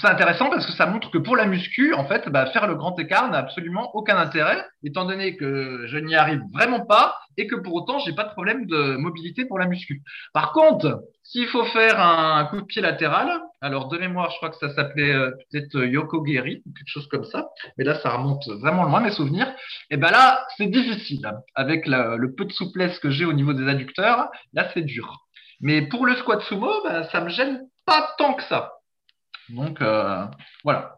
c'est intéressant parce que ça montre que pour la muscu, en fait, bah, faire le grand écart n'a absolument aucun intérêt, étant donné que je n'y arrive vraiment pas et que pour autant, j'ai pas de problème de mobilité pour la muscu. Par contre, s'il faut faire un coup de pied latéral, alors de mémoire, je crois que ça s'appelait euh, peut-être Yoko Geri ou quelque chose comme ça, mais là, ça remonte vraiment loin mes souvenirs. Et ben là, c'est difficile. Avec le peu de souplesse que j'ai au niveau des adducteurs, là, c'est dur. Mais pour le squat sumo, bah, ça me gêne pas tant que ça. Donc, euh, voilà.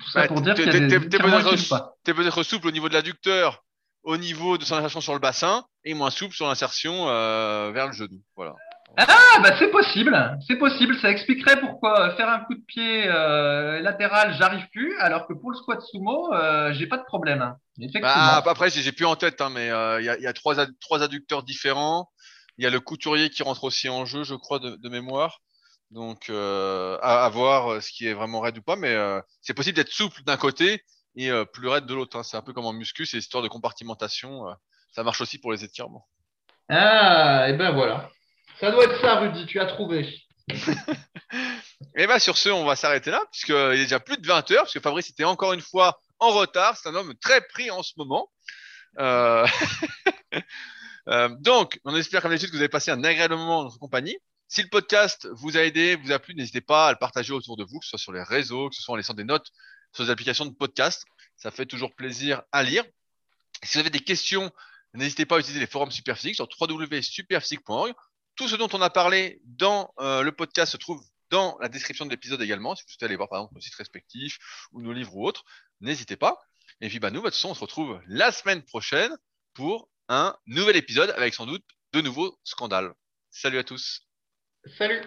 Tout ça pour dire qu'il y a des T'es peut-être souple au niveau de l'adducteur, au niveau de son insertion sur le bassin, et moins souple sur l'insertion euh, vers le genou. Voilà. Ah, bah c'est possible, c'est possible. Ça expliquerait pourquoi faire un coup de pied euh, latéral, j'arrive plus, alors que pour le squat sumo, euh, j'ai pas de problème. Bah, après, j'ai plus en tête, hein, mais il y a, y a trois, trois, adducteurs différents. Il y a le couturier qui rentre aussi en jeu, je crois, de, de mémoire. Donc, euh, à, voir euh, ce qui est vraiment raide ou pas, mais euh, c'est possible d'être souple d'un côté et plus raide de l'autre. Hein. C'est un peu comme en muscu, c'est histoire de compartimentation. ça marche aussi pour les étirements. Ah, et ben voilà. Ça doit être ça, Rudy, tu as trouvé. (laughs) et ben sur ce, on va s'arrêter là, puisqu'il est déjà plus de 20 heures, puisque Fabrice était encore une fois en retard. C'est un homme très pris en ce moment. (laughs) donc, on espère comme d'habitude que vous avez passé un agréable moment dans notre compagnie. Si le podcast vous a aidé, vous a plu, n'hésitez pas à le partager autour de vous, que ce soit sur les réseaux, que ce soit en laissant des notes sur les applications de podcast. Ça fait toujours plaisir à lire. Si vous avez des questions, n'hésitez pas à utiliser les forums Superphysique sur www.superphysique.org. Tout ce dont on a parlé dans euh, le podcast se trouve dans la description de l'épisode également. Si vous souhaitez aller voir par exemple nos sites respectifs ou nos livres ou autres, n'hésitez pas. Et puis bah, nous, de toute façon, on se retrouve la semaine prochaine pour un nouvel épisode avec sans doute de nouveaux scandales. Salut à tous. Salut